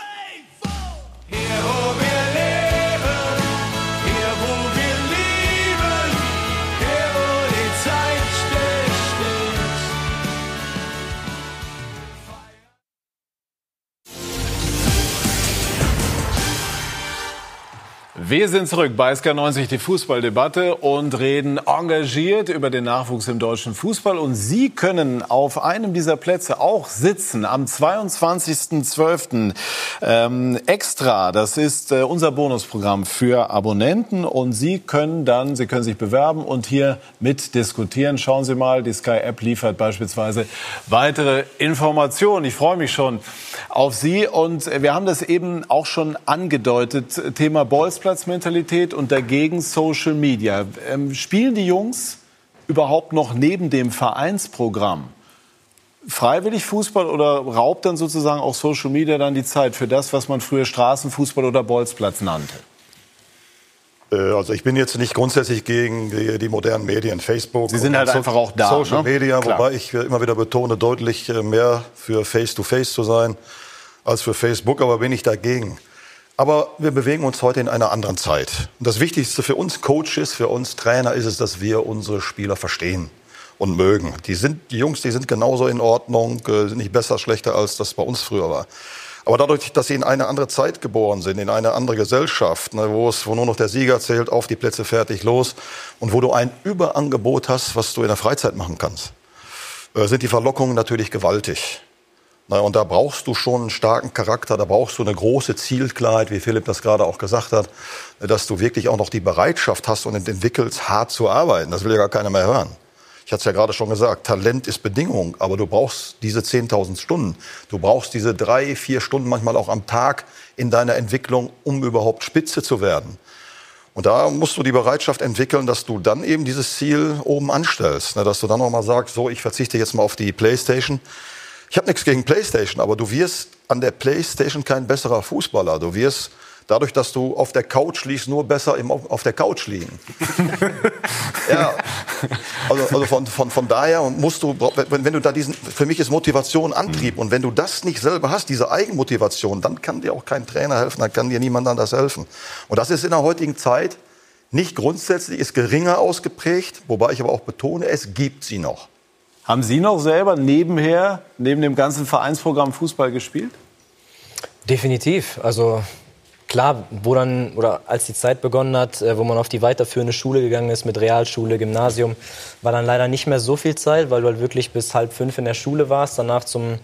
Wir sind zurück bei SK90, die Fußballdebatte und reden engagiert über den Nachwuchs im deutschen Fußball. Und Sie können auf einem dieser Plätze auch sitzen am 22.12. Ähm, extra. Das ist äh, unser Bonusprogramm für Abonnenten. Und Sie können dann, Sie können sich bewerben und hier mitdiskutieren. Schauen Sie mal, die Sky App liefert beispielsweise weitere Informationen. Ich freue mich schon auf Sie. Und wir haben das eben auch schon angedeutet. Thema Bolzplatz. Arbeitsplatzmentalität und dagegen Social Media. Ähm, spielen die Jungs überhaupt noch neben dem Vereinsprogramm freiwillig Fußball oder raubt dann sozusagen auch Social Media dann die Zeit für das, was man früher Straßenfußball oder Bolzplatz nannte? Äh, also ich bin jetzt nicht grundsätzlich gegen die, die modernen Medien, Facebook. Sie sind halt so einfach auch da. Social ne? Media, Klar. wobei ich immer wieder betone, deutlich äh, mehr für Face-to-Face -face zu sein als für Facebook, aber bin ich dagegen. Aber wir bewegen uns heute in einer anderen Zeit. Und das Wichtigste für uns Coaches, für uns Trainer ist es, dass wir unsere Spieler verstehen und mögen. Die sind, die Jungs, die sind genauso in Ordnung, äh, sind nicht besser, schlechter, als das bei uns früher war. Aber dadurch, dass sie in eine andere Zeit geboren sind, in eine andere Gesellschaft, ne, wo es, wo nur noch der Sieger zählt, auf die Plätze fertig, los, und wo du ein Überangebot hast, was du in der Freizeit machen kannst, äh, sind die Verlockungen natürlich gewaltig. Na, und da brauchst du schon einen starken Charakter, da brauchst du eine große Zielklarheit, wie Philipp das gerade auch gesagt hat, dass du wirklich auch noch die Bereitschaft hast und entwickelst, hart zu arbeiten. Das will ja gar keiner mehr hören. Ich hatte es ja gerade schon gesagt, Talent ist Bedingung, aber du brauchst diese 10.000 Stunden. Du brauchst diese drei, vier Stunden manchmal auch am Tag in deiner Entwicklung, um überhaupt Spitze zu werden. Und da musst du die Bereitschaft entwickeln, dass du dann eben dieses Ziel oben anstellst. Dass du dann auch mal sagst, so, ich verzichte jetzt mal auf die Playstation ich habe nichts gegen PlayStation, aber du wirst an der PlayStation kein besserer Fußballer. Du wirst dadurch, dass du auf der Couch liegst, nur besser im, auf der Couch liegen. ja, also, also von, von, von daher musst du, wenn, wenn du da diesen, für mich ist Motivation Antrieb mhm. und wenn du das nicht selber hast, diese Eigenmotivation, dann kann dir auch kein Trainer helfen, dann kann dir niemand anders helfen. Und das ist in der heutigen Zeit nicht grundsätzlich, ist geringer ausgeprägt, wobei ich aber auch betone, es gibt sie noch. Haben Sie noch selber nebenher, neben dem ganzen Vereinsprogramm Fußball gespielt? Definitiv. Also klar, wo dann, oder als die Zeit begonnen hat, äh, wo man auf die weiterführende Schule gegangen ist mit Realschule, Gymnasium, war dann leider nicht mehr so viel Zeit, weil du halt wirklich bis halb fünf in der Schule warst, danach zum,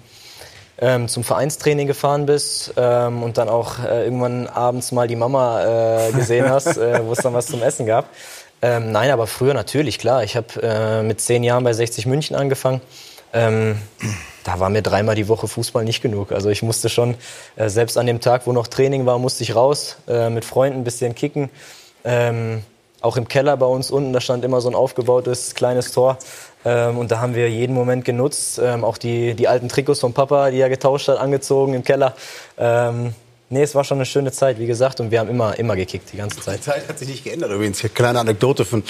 ähm, zum Vereinstraining gefahren bist ähm, und dann auch äh, irgendwann abends mal die Mama äh, gesehen hast, äh, wo es dann was zum Essen gab. Ähm, nein, aber früher natürlich, klar. Ich habe äh, mit zehn Jahren bei 60 München angefangen. Ähm, da war mir dreimal die Woche Fußball nicht genug. Also ich musste schon, äh, selbst an dem Tag, wo noch Training war, musste ich raus, äh, mit Freunden ein bisschen kicken. Ähm, auch im Keller bei uns unten, da stand immer so ein aufgebautes kleines Tor. Ähm, und da haben wir jeden Moment genutzt. Ähm, auch die, die alten Trikots vom Papa, die er getauscht hat, angezogen im Keller. Ähm, nee, es war schon eine schöne Zeit, wie gesagt. Und wir haben immer, immer gekickt, die ganze Zeit. Die Zeit hat sich nicht geändert übrigens. Hier kleine Anekdote von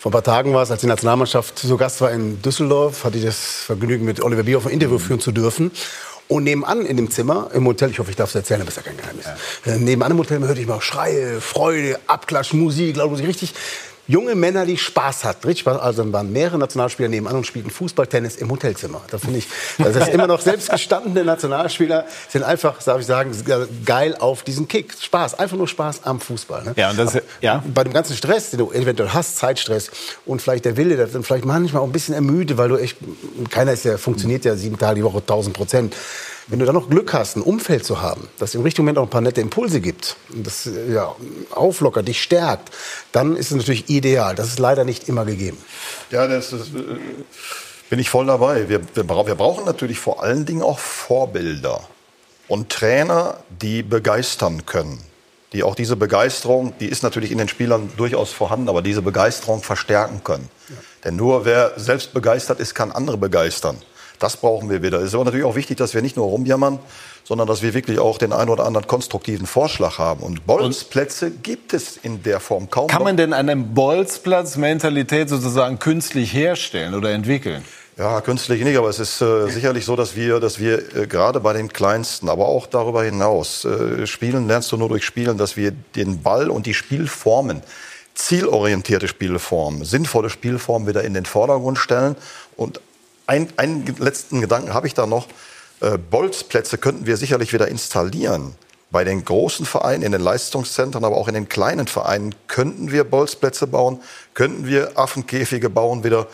vor ein paar Tagen war es, als die Nationalmannschaft zu Gast war in Düsseldorf, hatte ich das Vergnügen, mit Oliver Bierhoff ein Interview führen zu dürfen. Und nebenan in dem Zimmer, im Hotel, ich hoffe, ich darf es erzählen, aber ist ja kein Geheimnis. Ja. Äh, nebenan im Hotel hörte ich mal Schreie, Freude, Abklatsch, Musik, glaube ich, richtig junge Männer, die Spaß hatten. Richtig Spaß. Also waren mehrere Nationalspieler nebenan und spielten Fußball, Tennis im Hotelzimmer. Da finde ich, das ist immer noch selbstgestandene Nationalspieler sind einfach, darf ich sagen, geil auf diesen Kick. Spaß, einfach nur Spaß am Fußball. Ne? Ja, und das, ja. Bei dem ganzen Stress, den du eventuell hast, Zeitstress und vielleicht der Wille, dann vielleicht manchmal auch ein bisschen ermüde, weil du echt, keiner ist ja, funktioniert ja sieben Tage die Woche, 1000 Prozent. Wenn du dann noch Glück hast, ein Umfeld zu haben, das im richtigen Moment auch ein paar nette Impulse gibt, das ja, auflockert, dich stärkt, dann ist es natürlich ideal. Das ist leider nicht immer gegeben. Ja, das ist, äh, bin ich voll dabei. Wir, wir, wir brauchen natürlich vor allen Dingen auch Vorbilder und Trainer, die begeistern können die auch diese Begeisterung, die ist natürlich in den Spielern durchaus vorhanden, aber diese Begeisterung verstärken können. Ja. Denn nur wer selbst begeistert ist, kann andere begeistern. Das brauchen wir wieder. Es ist aber natürlich auch wichtig, dass wir nicht nur rumjammern, sondern dass wir wirklich auch den einen oder anderen konstruktiven Vorschlag haben. Und Bolzplätze gibt es in der Form kaum. Kann man denn eine Bolzplatz-Mentalität sozusagen künstlich herstellen oder entwickeln? Ja, künstlich nicht, aber es ist äh, sicherlich so, dass wir, dass wir äh, gerade bei den Kleinsten, aber auch darüber hinaus, äh, spielen lernst du nur durch Spielen, dass wir den Ball und die Spielformen, zielorientierte Spielformen, sinnvolle Spielformen wieder in den Vordergrund stellen und ein, einen letzten Gedanken habe ich da noch. Äh, Bolzplätze könnten wir sicherlich wieder installieren. Bei den großen Vereinen, in den Leistungszentren, aber auch in den kleinen Vereinen könnten wir Bolzplätze bauen, könnten wir Affenkäfige bauen wieder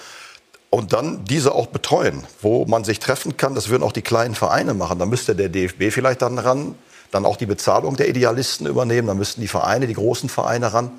und dann diese auch betreuen, wo man sich treffen kann. Das würden auch die kleinen Vereine machen. Da müsste der DFB vielleicht dann ran, dann auch die Bezahlung der Idealisten übernehmen. Dann müssten die Vereine, die großen Vereine ran.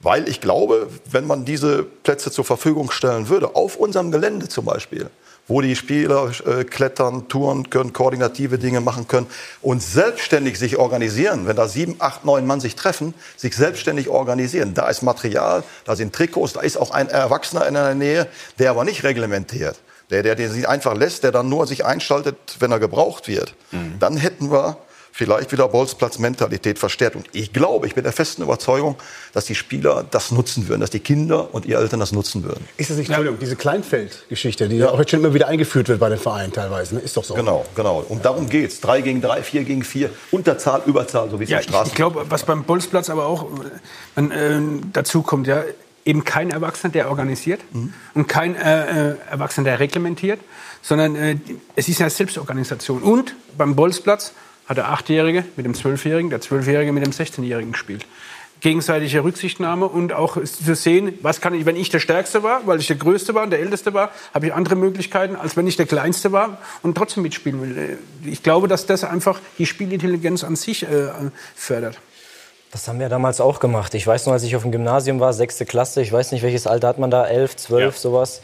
Weil ich glaube, wenn man diese Plätze zur Verfügung stellen würde, auf unserem Gelände zum Beispiel, wo die Spieler äh, klettern, touren können, koordinative Dinge machen können und selbstständig sich organisieren. Wenn da sieben, acht, neun Mann sich treffen, sich selbstständig organisieren. Da ist Material, da sind Trikots, da ist auch ein Erwachsener in der Nähe, der aber nicht reglementiert. Der, der, der sich einfach lässt, der dann nur sich einschaltet, wenn er gebraucht wird. Mhm. Dann hätten wir vielleicht wieder Bolzplatz-Mentalität verstärkt. Und ich glaube, ich bin der festen Überzeugung, dass die Spieler das nutzen würden, dass die Kinder und ihre Eltern das nutzen würden. Ist das nicht, Entschuldigung, diese Kleinfeld-Geschichte, die ja. auch jetzt schon immer wieder eingeführt wird bei den Vereinen teilweise, ne? ist doch so. Genau, genau. Und darum geht es. Drei gegen drei, vier gegen vier, Unterzahl, Überzahl, so wie es ja, Straßen. Ich, ich glaube, was beim Bolzplatz aber auch man, äh, dazu kommt, ja, eben kein Erwachsener, der organisiert mhm. und kein äh, äh, Erwachsener, der reglementiert, sondern äh, es ist eine Selbstorganisation. Und beim Bolzplatz hat der Achtjährige mit dem Zwölfjährigen, der Zwölfjährige mit dem Sechzehnjährigen gespielt. Gegenseitige Rücksichtnahme und auch zu sehen, was kann ich, wenn ich der Stärkste war, weil ich der Größte war und der Älteste war, habe ich andere Möglichkeiten, als wenn ich der Kleinste war und trotzdem mitspielen will. Ich glaube, dass das einfach die Spielintelligenz an sich äh, fördert. Das haben wir damals auch gemacht. Ich weiß noch, als ich auf dem Gymnasium war, sechste Klasse, ich weiß nicht, welches Alter hat man da, elf, zwölf, ja. sowas.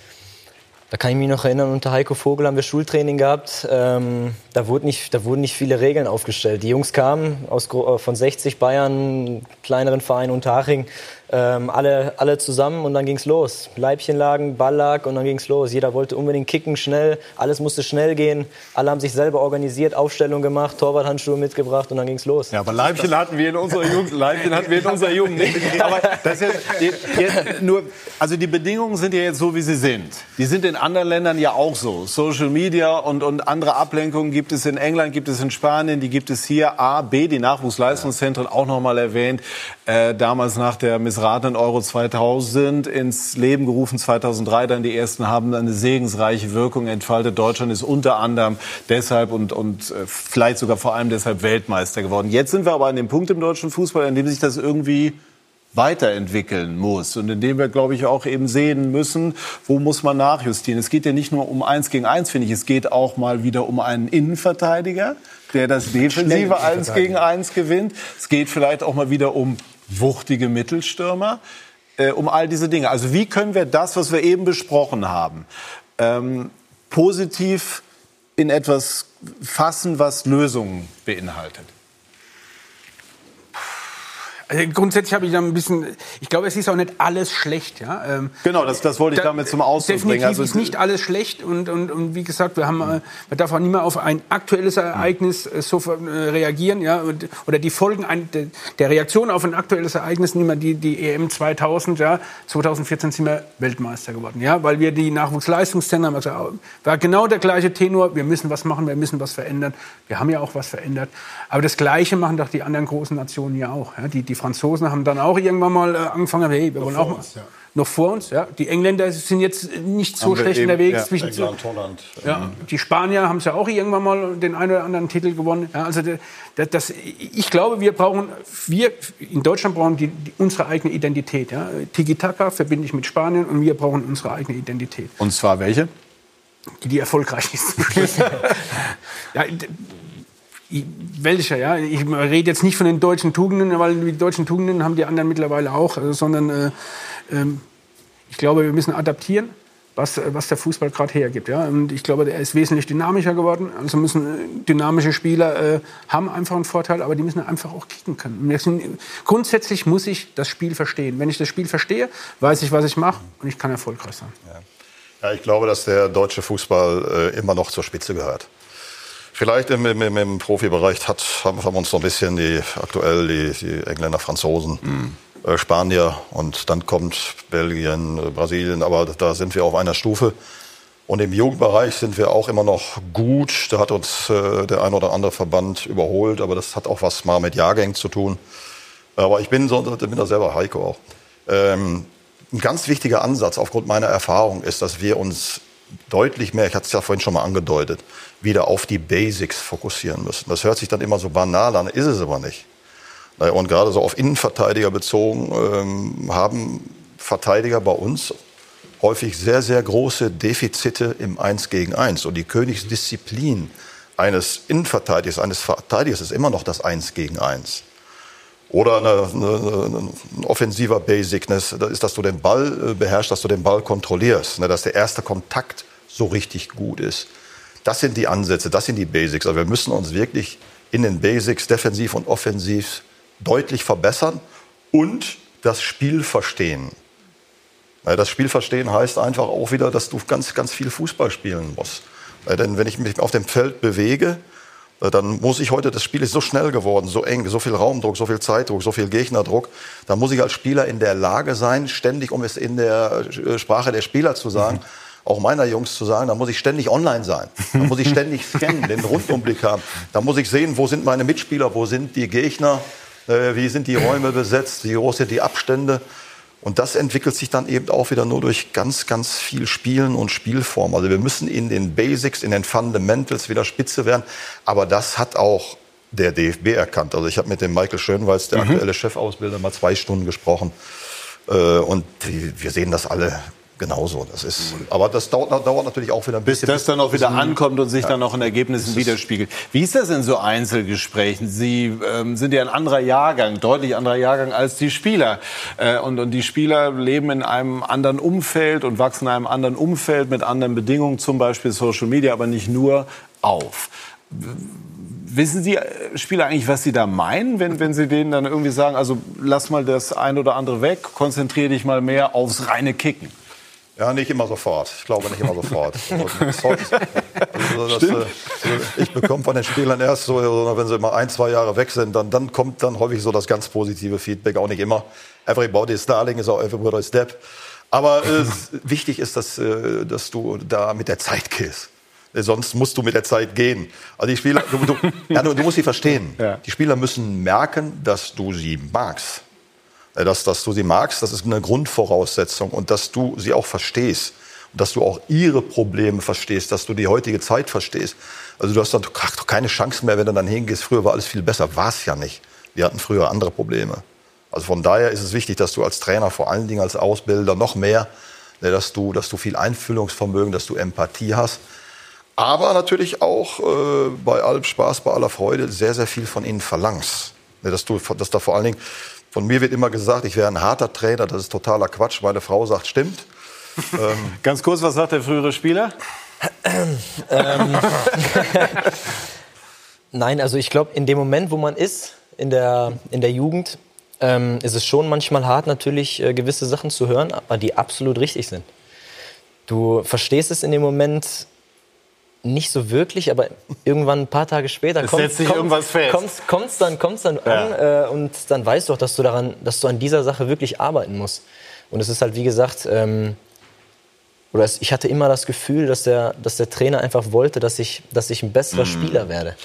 Da kann ich mich noch erinnern, unter Heiko Vogel haben wir Schultraining gehabt. Ähm, da, wurde nicht, da wurden nicht viele Regeln aufgestellt. Die Jungs kamen aus, äh, von 60 Bayern, kleineren Verein Unterhaching, ähm, alle, alle zusammen und dann ging's los. Leibchen lagen, Ball lag und dann ging's los. Jeder wollte unbedingt kicken, schnell, alles musste schnell gehen. Alle haben sich selber organisiert, Aufstellung gemacht, Torwarthandschuhe mitgebracht und dann ging's los. Ja, aber Leibchen hatten wir in unserer Jugend, Leibchen hatten wir in unserer Jugend nicht. Aber das ist jetzt, jetzt nur, also die Bedingungen sind ja jetzt so, wie sie sind. Die sind in anderen Ländern ja auch so. Social Media und, und andere Ablenkungen gibt es in England, gibt es in Spanien, die gibt es hier. A, B, die Nachwuchsleistungszentren auch noch mal erwähnt. Äh, damals nach der Missraten missratenen Euro 2000 ins Leben gerufen, 2003 dann die ersten haben eine segensreiche Wirkung entfaltet. Deutschland ist unter anderem deshalb und, und äh, vielleicht sogar vor allem deshalb Weltmeister geworden. Jetzt sind wir aber an dem Punkt im deutschen Fußball, an dem sich das irgendwie weiterentwickeln muss und in dem wir, glaube ich, auch eben sehen müssen, wo muss man nachjustieren. Es geht ja nicht nur um eins gegen eins, finde ich, es geht auch mal wieder um einen Innenverteidiger, der das defensive eins gegen eins gewinnt. Es geht vielleicht auch mal wieder um wuchtige Mittelstürmer, äh, um all diese Dinge. Also wie können wir das, was wir eben besprochen haben, ähm, positiv in etwas fassen, was Lösungen beinhaltet? Also grundsätzlich habe ich da ein bisschen, ich glaube, es ist auch nicht alles schlecht. Ja? Ähm, genau, das, das wollte ich da, damit zum Ausdruck definitiv bringen. Also ist nicht alles schlecht und, und, und wie gesagt, wir haben, äh, man darf auch nicht mehr auf ein aktuelles Ereignis sofort äh, reagieren, ja, oder die Folgen ein, de, der Reaktion auf ein aktuelles Ereignis, nehmen wir die, die EM 2000, ja, 2014 sind wir Weltmeister geworden, ja, weil wir die Nachwuchsleistungszentren haben, also war genau der gleiche Tenor, wir müssen was machen, wir müssen was verändern, wir haben ja auch was verändert, aber das Gleiche machen doch die anderen großen Nationen ja auch, ja, die, die Franzosen haben dann auch irgendwann mal äh, angefangen, hey, wir wollen auch mal. Uns, ja. Noch vor uns, ja. Die Engländer sind jetzt nicht so haben schlecht eben, unterwegs. Ja, zwischen England, Holland. Ja, die Spanier haben es ja auch irgendwann mal den einen oder anderen Titel gewonnen. Ja, also das, das, ich glaube, wir brauchen, wir in Deutschland brauchen die, die, unsere eigene Identität. Ja. Tiki-Taka verbinde ich mit Spanien und wir brauchen unsere eigene Identität. Und zwar welche? Die, die erfolgreich ist. ja, welcher, ja? Ich rede jetzt nicht von den deutschen Tugenden, weil die deutschen Tugenden haben die anderen mittlerweile auch, äh, sondern äh, äh, ich glaube, wir müssen adaptieren, was, was der Fußball gerade hergibt. Ja? Und ich glaube, er ist wesentlich dynamischer geworden. Also müssen äh, dynamische Spieler äh, haben einfach einen Vorteil, aber die müssen einfach auch kicken können. Sind, grundsätzlich muss ich das Spiel verstehen. Wenn ich das Spiel verstehe, weiß ich, was ich mache und ich kann erfolgreich sein. Ja. ja ich glaube, dass der deutsche Fußball äh, immer noch zur Spitze gehört. Vielleicht im, im, im Profibereich hat, haben, wir uns noch ein bisschen die aktuell die, die Engländer, Franzosen, mhm. äh, Spanier und dann kommt Belgien, äh, Brasilien, aber da sind wir auf einer Stufe. Und im Jugendbereich sind wir auch immer noch gut. Da hat uns äh, der ein oder andere Verband überholt, aber das hat auch was mal mit Jahrgängen zu tun. Aber ich bin, so, bin da selber Heiko auch. Ähm, ein ganz wichtiger Ansatz aufgrund meiner Erfahrung ist, dass wir uns deutlich mehr, ich hatte es ja vorhin schon mal angedeutet, wieder auf die Basics fokussieren müssen. Das hört sich dann immer so banal an, ist es aber nicht. Und gerade so auf Innenverteidiger bezogen ähm, haben Verteidiger bei uns häufig sehr, sehr große Defizite im Eins gegen Eins. Und die Königsdisziplin eines Innenverteidigers, eines Verteidigers ist immer noch das Eins gegen Eins. Oder ein offensiver Basicness, das ist, dass du den Ball äh, beherrschst, dass du den Ball kontrollierst, ne, dass der erste Kontakt so richtig gut ist. Das sind die Ansätze, das sind die Basics. Also wir müssen uns wirklich in den Basics defensiv und offensiv deutlich verbessern und das Spiel verstehen. Das Spiel verstehen heißt einfach auch wieder, dass du ganz, ganz viel Fußball spielen musst. Denn wenn ich mich auf dem Feld bewege, äh, dann muss ich heute, das Spiel ist so schnell geworden, so eng, so viel Raumdruck, so viel Zeitdruck, so viel Gegnerdruck, dann muss ich als Spieler in der Lage sein, ständig, um es in der äh, Sprache der Spieler zu sagen, auch meiner Jungs zu sagen, da muss ich ständig online sein. Da muss ich ständig scannen, den Rundumblick haben. Da muss ich sehen, wo sind meine Mitspieler, wo sind die Gegner, äh, wie sind die Räume besetzt, wie groß sind die Abstände. Und das entwickelt sich dann eben auch wieder nur durch ganz, ganz viel Spielen und Spielform. Also wir müssen in den Basics, in den Fundamentals wieder spitze werden. Aber das hat auch der DFB erkannt. Also ich habe mit dem Michael Schönweiz, der mhm. aktuelle Chefausbilder, mal zwei Stunden gesprochen. Äh, und wir sehen das alle genauso. Das ist, aber das dauert, dauert natürlich auch wieder ein bisschen. Bis das dann auch wieder ankommt und sich ja. dann auch in Ergebnissen widerspiegelt. Wie ist das in so Einzelgesprächen? Sie ähm, sind ja ein anderer Jahrgang, deutlich anderer Jahrgang als die Spieler. Äh, und, und die Spieler leben in einem anderen Umfeld und wachsen in einem anderen Umfeld mit anderen Bedingungen, zum Beispiel Social Media, aber nicht nur auf. Wissen Sie äh, Spieler eigentlich, was Sie da meinen, wenn, wenn Sie denen dann irgendwie sagen, also lass mal das ein oder andere weg, konzentriere dich mal mehr aufs reine Kicken? Ja, nicht immer sofort. Ich glaube nicht immer sofort. also das, äh, ich bekomme von den Spielern erst so, wenn sie mal ein, zwei Jahre weg sind, dann, dann kommt dann häufig so das ganz positive Feedback. Auch nicht immer. Everybody's darling is auch everybody's step. Aber äh, wichtig ist, dass, äh, dass du da mit der Zeit gehst. Sonst musst du mit der Zeit gehen. Also die Spieler, du, du, ja, du, du musst sie verstehen. Ja. Die Spieler müssen merken, dass du sie magst. Äh, dass, dass du sie magst, das ist eine Grundvoraussetzung und dass du sie auch verstehst dass du auch ihre Probleme verstehst, dass du die heutige Zeit verstehst. Also du hast dann keine Chance mehr, wenn du dann hingehst. Früher war alles viel besser, war es ja nicht. Wir hatten früher andere Probleme. Also von daher ist es wichtig, dass du als Trainer, vor allen Dingen als Ausbilder noch mehr, ne, dass du, dass du viel Einfühlungsvermögen, dass du Empathie hast. Aber natürlich auch äh, bei allem Spaß, bei aller Freude sehr, sehr viel von ihnen verlangst. Ne, dass, du, dass da vor allen Dingen von mir wird immer gesagt, ich wäre ein harter Trainer. Das ist totaler Quatsch. Meine Frau sagt, stimmt. ähm, Ganz kurz, was sagt der frühere Spieler? ähm, Nein, also ich glaube, in dem Moment, wo man ist, in der, in der Jugend, ähm, ist es schon manchmal hart, natürlich äh, gewisse Sachen zu hören, aber die absolut richtig sind. Du verstehst es in dem Moment nicht so wirklich, aber irgendwann ein paar Tage später es kommt, sich kommt, irgendwas fest. Kommst, kommst dann, kommst dann ja. an äh, und dann weißt du auch, dass du daran, dass du an dieser Sache wirklich arbeiten musst. Und es ist halt wie gesagt, ähm, oder es, ich hatte immer das Gefühl, dass der, dass der Trainer einfach wollte, dass ich, dass ich ein besserer mhm. Spieler werde.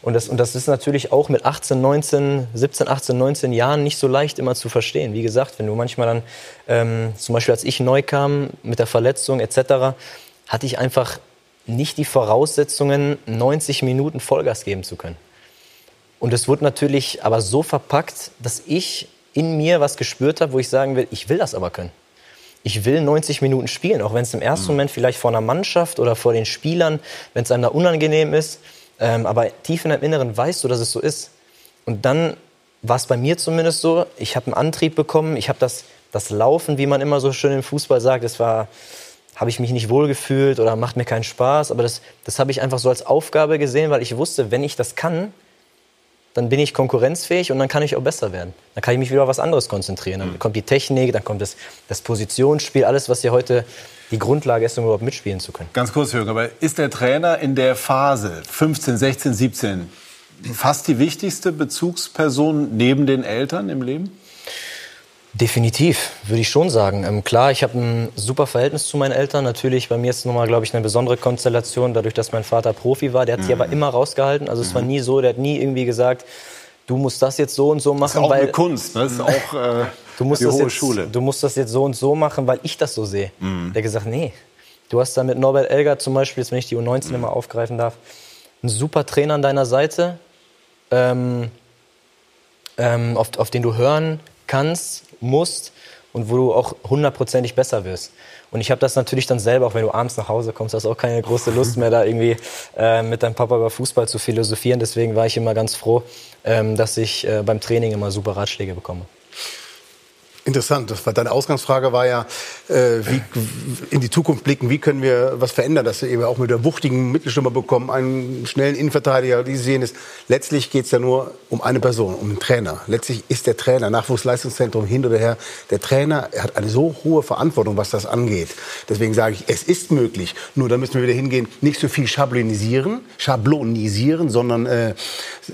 Und das, und das ist natürlich auch mit 18, 19, 17, 18, 19 Jahren nicht so leicht immer zu verstehen. Wie gesagt, wenn du manchmal dann, ähm, zum Beispiel als ich neu kam mit der Verletzung etc., hatte ich einfach nicht die Voraussetzungen, 90 Minuten Vollgas geben zu können. Und es wurde natürlich aber so verpackt, dass ich in mir was gespürt habe, wo ich sagen will, ich will das aber können. Ich will 90 Minuten spielen, auch wenn es im ersten mhm. Moment vielleicht vor einer Mannschaft oder vor den Spielern, wenn es einem da unangenehm ist. Ähm, aber tief in deinem Inneren weißt du, dass es so ist. Und dann war es bei mir zumindest so, ich habe einen Antrieb bekommen, ich habe das, das Laufen, wie man immer so schön im Fußball sagt, das war, habe ich mich nicht wohlgefühlt oder macht mir keinen Spaß, aber das, das habe ich einfach so als Aufgabe gesehen, weil ich wusste, wenn ich das kann, dann bin ich konkurrenzfähig und dann kann ich auch besser werden. Dann kann ich mich wieder auf was anderes konzentrieren. Dann mhm. kommt die Technik, dann kommt das, das Positionsspiel, alles, was ihr heute die Grundlage ist, um überhaupt mitspielen zu können. Ganz kurz, Jürgen, aber ist der Trainer in der Phase 15, 16, 17 fast die wichtigste Bezugsperson neben den Eltern im Leben? Definitiv, würde ich schon sagen. Ähm, klar, ich habe ein super Verhältnis zu meinen Eltern. Natürlich, bei mir ist es nochmal, glaube ich, eine besondere Konstellation, dadurch, dass mein Vater Profi war. Der hat mhm. sie aber immer rausgehalten. Also es war mhm. nie so, der hat nie irgendwie gesagt, du musst das jetzt so und so machen. Das ist auch weil, eine Kunst, ne? das ist auch äh, du musst die das hohe jetzt, Schule. Du musst das jetzt so und so machen, weil ich das so sehe. Mhm. Der hat gesagt, nee, du hast da mit Norbert Elger zum Beispiel, jetzt wenn ich die U19 mhm. immer aufgreifen darf, einen super Trainer an deiner Seite, ähm, ähm, auf, auf den du hören kannst, musst und wo du auch hundertprozentig besser wirst. Und ich habe das natürlich dann selber, auch wenn du abends nach Hause kommst, hast auch keine große Lust mehr, da irgendwie äh, mit deinem Papa über Fußball zu philosophieren. Deswegen war ich immer ganz froh, ähm, dass ich äh, beim Training immer super Ratschläge bekomme. Interessant, das war, deine Ausgangsfrage war ja, äh, wie in die Zukunft blicken, wie können wir was verändern, dass wir eben auch mit der wuchtigen Mittelstürmer bekommen, einen schnellen Innenverteidiger, die sehen ist. Letztlich geht es ja nur um eine Person, um den Trainer. Letztlich ist der Trainer, Nachwuchsleistungszentrum hin oder her, der Trainer hat eine so hohe Verantwortung, was das angeht. Deswegen sage ich, es ist möglich, nur da müssen wir wieder hingehen, nicht so viel schablonisieren, schablonisieren, sondern äh,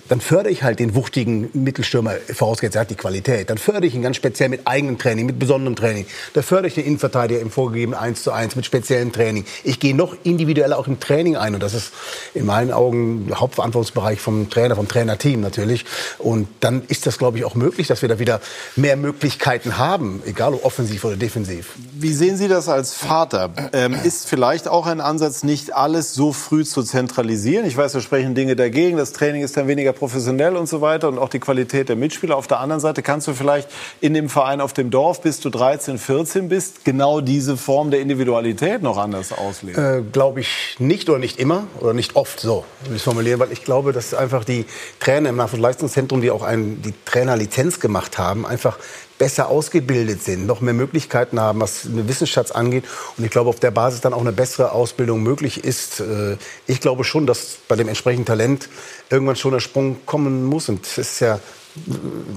dann fördere ich halt den wuchtigen Mittelstürmer, vorausgesetzt er hat die Qualität, dann fördere ich ihn ganz speziell mit eigenen eigenem Training, mit besonderem Training. Da fördere ich den Innenverteidiger im vorgegebenen 1 zu 1 mit speziellem Training. Ich gehe noch individueller auch im Training ein. Und das ist in meinen Augen der Hauptverantwortungsbereich vom Trainer, vom Trainerteam natürlich. Und dann ist das, glaube ich, auch möglich, dass wir da wieder mehr Möglichkeiten haben, egal ob offensiv oder defensiv. Wie sehen Sie das als Vater? Ähm, ist vielleicht auch ein Ansatz, nicht alles so früh zu zentralisieren? Ich weiß, wir sprechen Dinge dagegen. Das Training ist dann weniger professionell und so weiter und auch die Qualität der Mitspieler. Auf der anderen Seite kannst du vielleicht in dem Verein auf dem Dorf, bis du 13, 14 bist, genau diese Form der Individualität noch anders ausleben? Äh, glaube ich nicht oder nicht immer oder nicht oft so, will ich formulieren, weil ich glaube, dass einfach die Trainer im Nachwuchsleistungszentrum, die auch ein, die Trainerlizenz gemacht haben, einfach besser ausgebildet sind, noch mehr Möglichkeiten haben, was eine Wissensschatz angeht. Und ich glaube, auf der Basis dann auch eine bessere Ausbildung möglich ist. Äh, ich glaube schon, dass bei dem entsprechenden Talent irgendwann schon der Sprung kommen muss. Und es ist ja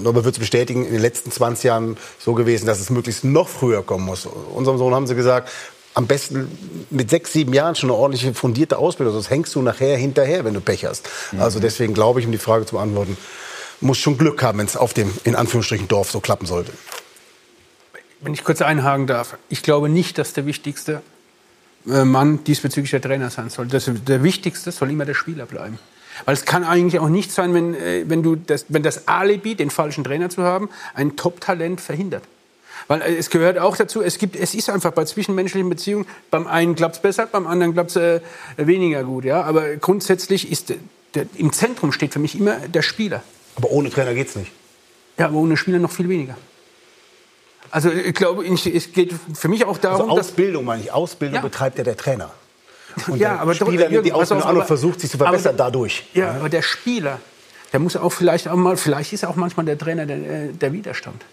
Norbert wird es bestätigen, in den letzten 20 Jahren so gewesen, dass es möglichst noch früher kommen muss. Unserem Sohn haben sie gesagt, am besten mit sechs, sieben Jahren schon eine ordentliche fundierte Ausbildung, sonst hängst du nachher hinterher, wenn du Pech hast. Mhm. Also deswegen glaube ich, um die Frage zu beantworten, muss schon Glück haben, wenn es auf dem, in Anführungsstrichen, Dorf so klappen sollte. Wenn ich kurz einhaken darf, ich glaube nicht, dass der wichtigste äh, Mann diesbezüglich der Trainer sein soll. Das, der wichtigste soll immer der Spieler bleiben. Weil es kann eigentlich auch nicht sein, wenn, äh, wenn, du das, wenn das Alibi, den falschen Trainer zu haben, ein Top-Talent verhindert. Weil äh, es gehört auch dazu, es, gibt, es ist einfach bei zwischenmenschlichen Beziehungen, beim einen klappt es besser, beim anderen klappt es äh, weniger gut. Ja? Aber grundsätzlich ist der, im Zentrum steht für mich immer der Spieler. Aber ohne Trainer geht es nicht. Ja, aber ohne Spieler noch viel weniger. Also ich glaube, es geht für mich auch darum, also Ausbildung meine ich. Ausbildung ja. betreibt ja der Trainer. Und ja, aber Spieler doch, nimmt die Ausbildung an und versucht sich zu verbessern aber, dadurch. Ja, aber der Spieler, der muss auch vielleicht auch mal, vielleicht ist auch manchmal der Trainer der, äh, der Widerstand.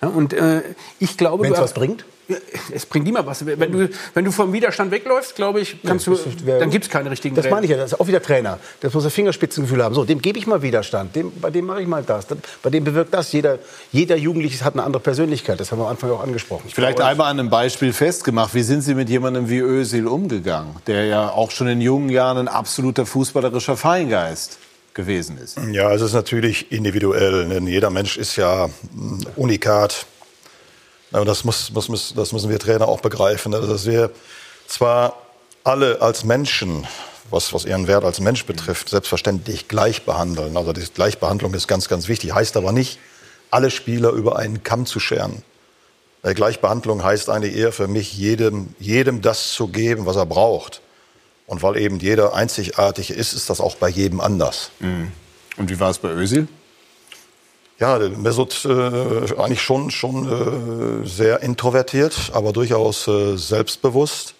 Ja, und äh, ich glaube, wenn es was bringt. Es bringt immer was. Wenn du, wenn du vom Widerstand wegläufst, glaube ich, kannst ja, du, dann gibt es keine richtigen Das meine ich ja, das ist auch wieder Trainer. Das muss ein Fingerspitzengefühl haben. So, dem gebe ich mal Widerstand, dem, bei dem mache ich mal das, bei dem bewirkt das. Jeder, jeder Jugendliche hat eine andere Persönlichkeit, das haben wir am Anfang auch angesprochen. Vielleicht einmal an einem Beispiel festgemacht. Wie sind Sie mit jemandem wie Özil umgegangen, der ja auch schon in jungen Jahren ein absoluter fußballerischer Feingeist gewesen ist? Ja, es ist natürlich individuell. Denn jeder Mensch ist ja unikat aber das, muss, muss, das müssen wir Trainer auch begreifen, ne? dass wir zwar alle als Menschen, was, was ihren Wert als Mensch betrifft, selbstverständlich gleich behandeln. Also die Gleichbehandlung ist ganz, ganz wichtig. Heißt aber nicht, alle Spieler über einen Kamm zu scheren. Gleichbehandlung heißt eigentlich eher für mich, jedem, jedem das zu geben, was er braucht. Und weil eben jeder einzigartig ist, ist das auch bei jedem anders. Mhm. Und wie war es bei Özil? Ja, Mesut äh, eigentlich schon, schon äh, sehr introvertiert, aber durchaus äh, selbstbewusst.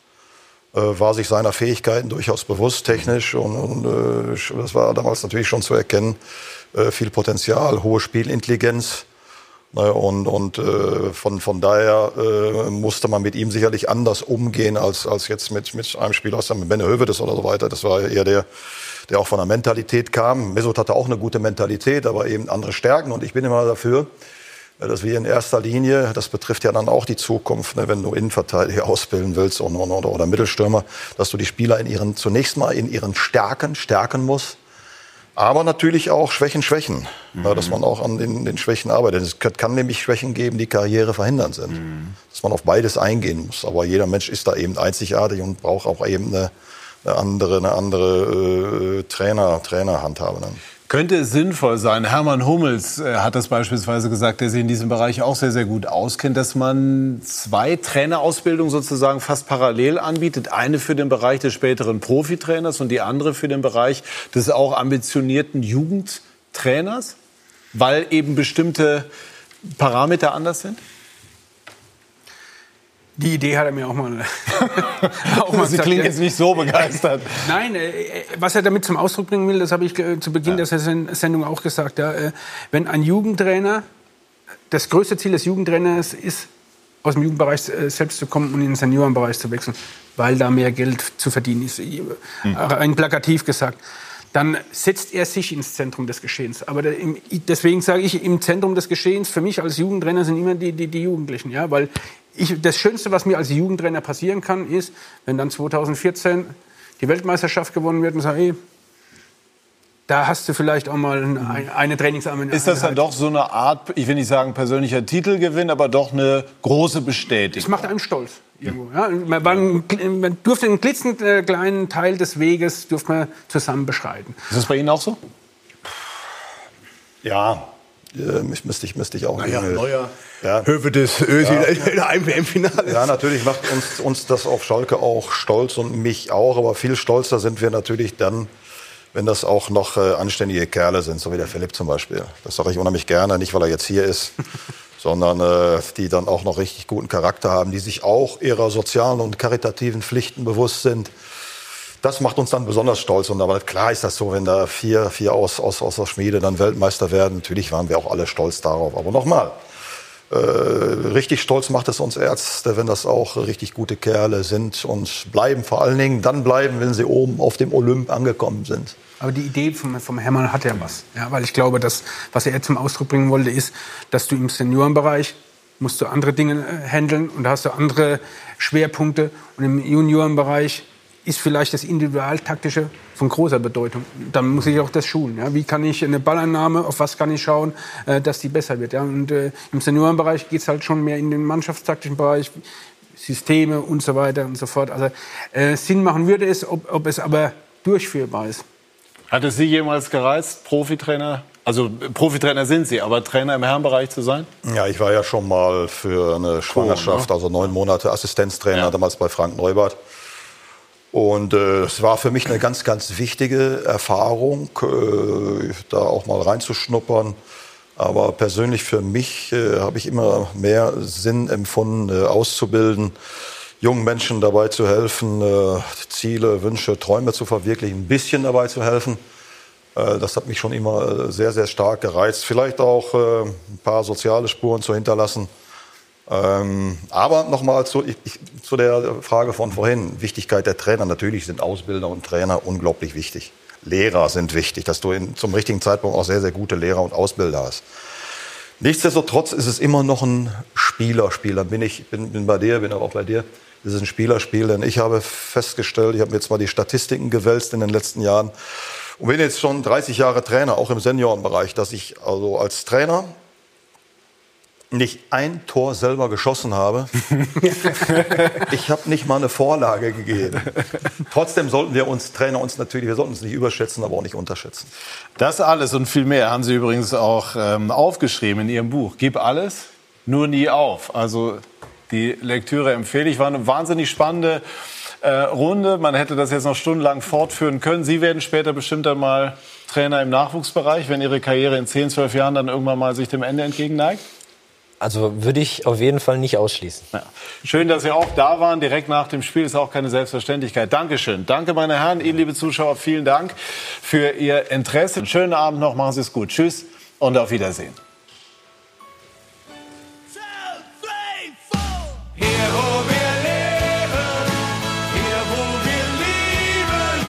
Äh, war sich seiner Fähigkeiten durchaus bewusst, technisch. Und, und äh, das war damals natürlich schon zu erkennen. Äh, viel Potenzial, hohe Spielintelligenz. Ne, und und äh, von, von daher äh, musste man mit ihm sicherlich anders umgehen als, als jetzt mit, mit einem Spieler aus Benne Hövedes oder so weiter. Das war eher der, der auch von der Mentalität kam. Mesut hatte auch eine gute Mentalität, aber eben andere Stärken. Und ich bin immer dafür, dass wir in erster Linie, das betrifft ja dann auch die Zukunft, ne, wenn du Innenverteidiger ausbilden willst oder, oder, oder Mittelstürmer, dass du die Spieler in ihren, zunächst mal in ihren Stärken stärken musst. Aber natürlich auch Schwächen, Schwächen. Mhm. Ja, dass man auch an den, den, Schwächen arbeitet. Es kann nämlich Schwächen geben, die Karriere verhindern sind. Mhm. Dass man auf beides eingehen muss. Aber jeder Mensch ist da eben einzigartig und braucht auch eben eine, eine andere, eine andere äh, Trainer, Trainerhandhabe. Dann. Könnte es sinnvoll sein, Hermann Hummels äh, hat das beispielsweise gesagt, der sich in diesem Bereich auch sehr, sehr gut auskennt, dass man zwei Trainerausbildungen sozusagen fast parallel anbietet. Eine für den Bereich des späteren Profitrainers und die andere für den Bereich des auch ambitionierten Jugendtrainers, weil eben bestimmte Parameter anders sind? Die Idee hat er mir auch mal. auch mal Sie gesagt, klingen jetzt nicht so begeistert. Nein, äh, was er damit zum Ausdruck bringen will, das habe ich äh, zu Beginn ja. der Sendung auch gesagt. Ja, äh, wenn ein Jugendtrainer, das größte Ziel des Jugendtrainers ist, aus dem Jugendbereich selbst zu kommen und in den Seniorenbereich zu wechseln, weil da mehr Geld zu verdienen ist, hm. ein plakativ gesagt dann setzt er sich ins Zentrum des Geschehens. Aber deswegen sage ich, im Zentrum des Geschehens für mich als Jugendtrainer sind immer die, die, die Jugendlichen. Ja? Weil ich, das Schönste, was mir als Jugendtrainer passieren kann, ist, wenn dann 2014 die Weltmeisterschaft gewonnen wird und sage, hey, da hast du vielleicht auch mal eine, eine Trainingseinheit. Ist das dann doch so eine Art, ich will nicht sagen persönlicher Titelgewinn, aber doch eine große Bestätigung? Das macht einem stolz. Irgendwo, ja. man, man, man, durfte einen klitzekleinen Teil des Weges durfte man zusammen beschreiten. Ist das bei Ihnen auch so? Ja, äh, müsste ich, müsste ich auch. Naja, neuer ja. Höfe des Ösi ja. in einem WM-Finale. Ja, natürlich macht uns, uns das auf Schalke auch stolz und mich auch. Aber viel stolzer sind wir natürlich dann, wenn das auch noch äh, anständige Kerle sind, so wie der Philipp zum Beispiel. Das sage ich unheimlich gerne, nicht weil er jetzt hier ist, sondern äh, die dann auch noch richtig guten Charakter haben, die sich auch ihrer sozialen und karitativen Pflichten bewusst sind das macht uns dann besonders stolz. Und aber klar ist das so, wenn da vier, vier aus, aus, aus der Schmiede dann Weltmeister werden, natürlich waren wir auch alle stolz darauf. Aber nochmal, äh, richtig stolz macht es uns Ärzte, wenn das auch richtig gute Kerle sind und bleiben vor allen Dingen dann bleiben, wenn sie oben auf dem Olymp angekommen sind. Aber die Idee vom, vom Hermann hat ja was. Ja, weil ich glaube, dass, was er zum Ausdruck bringen wollte, ist, dass du im Seniorenbereich musst du andere Dinge äh, handeln und da hast du andere Schwerpunkte. Und im Juniorenbereich ist vielleicht das Individualtaktische von großer Bedeutung. Dann muss ich auch das schulen. Ja? Wie kann ich eine Balleinnahme, auf was kann ich schauen, äh, dass die besser wird. Ja? Und äh, im Seniorenbereich geht es halt schon mehr in den mannschaftstaktischen Bereich, Systeme und so weiter und so fort. Also äh, Sinn machen würde es, ob, ob es aber durchführbar ist. Hat es Sie jemals gereizt, Profitrainer also Profitrainer sind Sie, aber Trainer im Herrenbereich zu sein? Ja, ich war ja schon mal für eine Schwangerschaft, cool, ne? also neun Monate Assistenztrainer, ja. damals bei Frank Neubart. Und äh, es war für mich eine ganz, ganz wichtige Erfahrung, äh, da auch mal reinzuschnuppern. Aber persönlich für mich äh, habe ich immer mehr Sinn empfunden, äh, auszubilden, jungen Menschen dabei zu helfen, äh, Ziele, Wünsche, Träume zu verwirklichen, ein bisschen dabei zu helfen. Äh, das hat mich schon immer äh, sehr, sehr stark gereizt. Vielleicht auch äh, ein paar soziale Spuren zu hinterlassen. Ähm, aber nochmal zu, zu der Frage von vorhin, Wichtigkeit der Trainer. Natürlich sind Ausbilder und Trainer unglaublich wichtig. Lehrer sind wichtig, dass du in, zum richtigen Zeitpunkt auch sehr, sehr gute Lehrer und Ausbilder hast. Nichtsdestotrotz ist es immer noch ein Spielerspiel. Dann bin ich bin, bin bei dir, bin auch bei dir. Es ist ein Spielerspiel, denn ich habe festgestellt, ich habe mir jetzt mal die Statistiken gewälzt in den letzten Jahren und bin jetzt schon 30 Jahre Trainer, auch im Seniorenbereich, dass ich also als Trainer nicht ein Tor selber geschossen habe. ich habe nicht mal eine Vorlage gegeben. Trotzdem sollten wir uns Trainer uns natürlich, wir sollten uns nicht überschätzen, aber auch nicht unterschätzen. Das alles und viel mehr haben Sie übrigens auch ähm, aufgeschrieben in Ihrem Buch. Gib alles, nur nie auf. Also die Lektüre empfehle ich. War eine wahnsinnig spannende äh, Runde. Man hätte das jetzt noch stundenlang fortführen können. Sie werden später bestimmt dann mal Trainer im Nachwuchsbereich, wenn Ihre Karriere in 10, 12 Jahren dann irgendwann mal sich dem Ende entgegenneigt? Also würde ich auf jeden Fall nicht ausschließen. Ja. Schön, dass Sie auch da waren. Direkt nach dem Spiel ist auch keine Selbstverständlichkeit. Dankeschön. Danke, meine Herren. Ihnen, liebe Zuschauer, vielen Dank für Ihr Interesse. Einen Schönen Abend noch. Machen Sie es gut. Tschüss und auf Wiedersehen. Two, three,